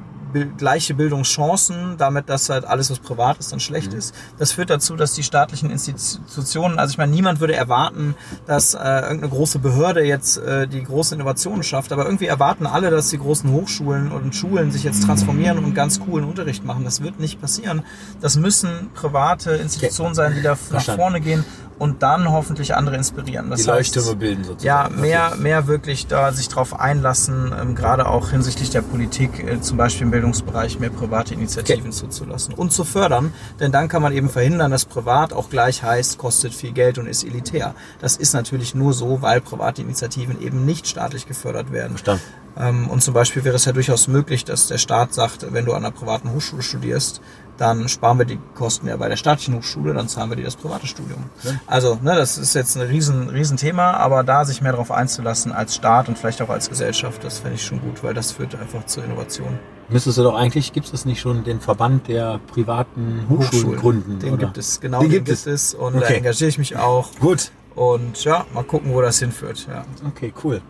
gleiche Bildungschancen, damit dass halt alles, was privat ist, dann schlecht ist. Das führt dazu, dass die staatlichen Institutionen, also ich meine, niemand würde erwarten, dass äh, irgendeine große Behörde jetzt äh, die großen Innovationen schafft, aber irgendwie erwarten alle, dass die großen Hochschulen und Schulen sich jetzt transformieren und ganz coolen Unterricht machen. Das wird nicht passieren. Das müssen private Institutionen sein, die da nach vorne gehen und dann hoffentlich andere inspirieren. Das Die heißt, Leuchttürme bilden sozusagen. ja, Okay. mehr, mehr wirklich da sich drauf einlassen, ähm, gerade auch hinsichtlich der Politik, äh, zum Beispiel im Bildungsbereich mehr private Initiativen zuzulassen und zu fördern. Denn dann kann man eben verhindern, dass privat auch gleich heißt, kostet viel Geld und ist elitär. Das ist natürlich nur so, weil private Initiativen eben nicht staatlich gefördert werden. Verstanden. Ähm, Und zum Beispiel wäre es ja durchaus möglich, dass der Staat sagt, wenn du an einer privaten Hochschule studierst, dann sparen wir die Kosten ja bei der staatlichen Hochschule, dann zahlen wir dir das private Studium. Also, ne, das ist jetzt ein riesen, riesen Thema, aber da sich mehr darauf einzulassen als Staat und vielleicht auch als Gesellschaft, das fände ich schon gut, weil das führt einfach zur Innovation. Müsstest du doch eigentlich, gibt es nicht schon den Verband der privaten Hochschulen gründen? Den oder? gibt es, genau, Den den, gibt gibt es. es und da Okay. engagiere ich mich auch Gut. und ja, mal gucken, wo das hinführt. Ja. Okay, cool.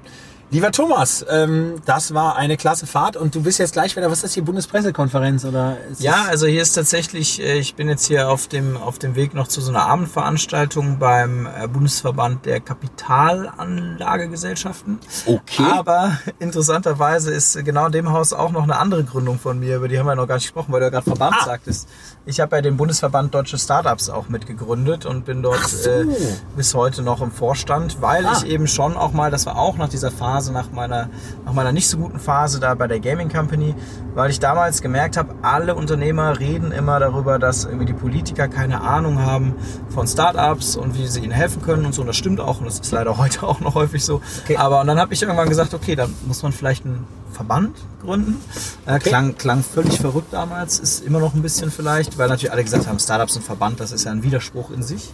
Lieber Thomas, ähm, das war eine klasse Fahrt und du bist jetzt gleich wieder, was ist das hier, Bundespressekonferenz oder? Ja, also hier ist tatsächlich, äh, ich bin jetzt hier auf dem, auf dem Weg noch zu so einer Abendveranstaltung beim äh, Bundesverband der Kapitalanlagegesellschaften. Okay. Aber [LAUGHS] interessanterweise ist genau in dem Haus auch noch eine andere Gründung von mir, über die haben wir noch gar nicht gesprochen, weil du ja gerade Verband Ah. sagtest. Ich habe ja den Bundesverband Deutsche Startups auch mitgegründet und bin dort so. äh, bis heute noch im Vorstand, weil Ah. ich eben schon auch mal, das war auch nach dieser Phase, nach meiner, nach meiner nicht so guten Phase da bei der Gaming Company, weil ich damals gemerkt habe, alle Unternehmer reden immer darüber, dass irgendwie die Politiker keine Ahnung haben von Startups und wie sie ihnen helfen können und so. Und das stimmt auch und das ist leider [LAUGHS] heute auch noch häufig so. Okay. Aber und dann habe ich irgendwann gesagt, okay, da muss man vielleicht einen Verband gründen. Äh, klang, klang völlig verrückt damals, ist immer noch ein bisschen vielleicht, weil natürlich alle gesagt haben, Startups und Verband, das ist ja ein Widerspruch in sich.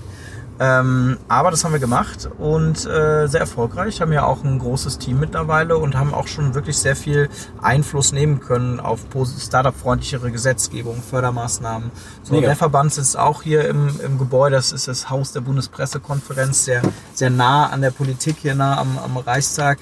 Ähm, aber das haben wir gemacht und äh, sehr erfolgreich, haben ja auch ein großes Team mittlerweile und haben auch schon wirklich sehr viel Einfluss nehmen können auf Startup-freundlichere Gesetzgebung, Fördermaßnahmen. So, Mega. der Verband sitzt auch hier im, im Gebäude, das ist das Haus der Bundespressekonferenz, sehr, sehr nah an der Politik, hier nah am, am Reichstag.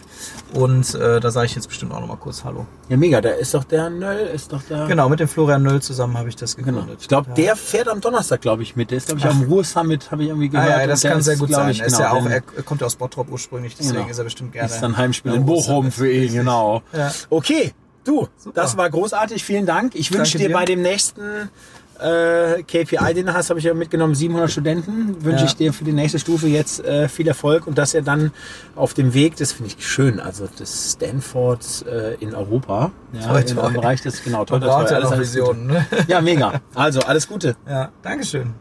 Und äh, da sage ich jetzt bestimmt auch nochmal kurz Hallo. Ja, mega, da ist doch der Nöll, ist doch der. Genau, mit dem Florian Nöll zusammen habe ich das Genau. gegründet. Ich glaube, Ja. der fährt am Donnerstag, glaube ich, mit. Der ist, glaube ich, am Ruhr-Summit, habe ich irgendwie Ah, gehört. ja, Und das kann sehr ist, gut glaub sein. Ich, er, ist genau, ja auch, den- er kommt ja aus Bottrop ursprünglich, deswegen Genau. ist er bestimmt gerne. ist dann Heimspiel Ja, in Bochum für ihn, genau. Ja. Okay, du, Super. das war großartig, vielen Dank. Ich wünsche dir dir. bei dem nächsten äh, KPI, den du hast, habe ich ja mitgenommen, 700 Studenten. Wünsche Ja. ich dir für die nächste Stufe jetzt äh, viel Erfolg und dass er dann auf dem Weg, das finde ich schön, also das Stanford äh, in Europa, ja, Toi, im toi. Bereich des, genau, toll, Man braucht ja noch Gute. Visionen. Ne? Ja, mega. Also, alles Gute. Ja, Dankeschön.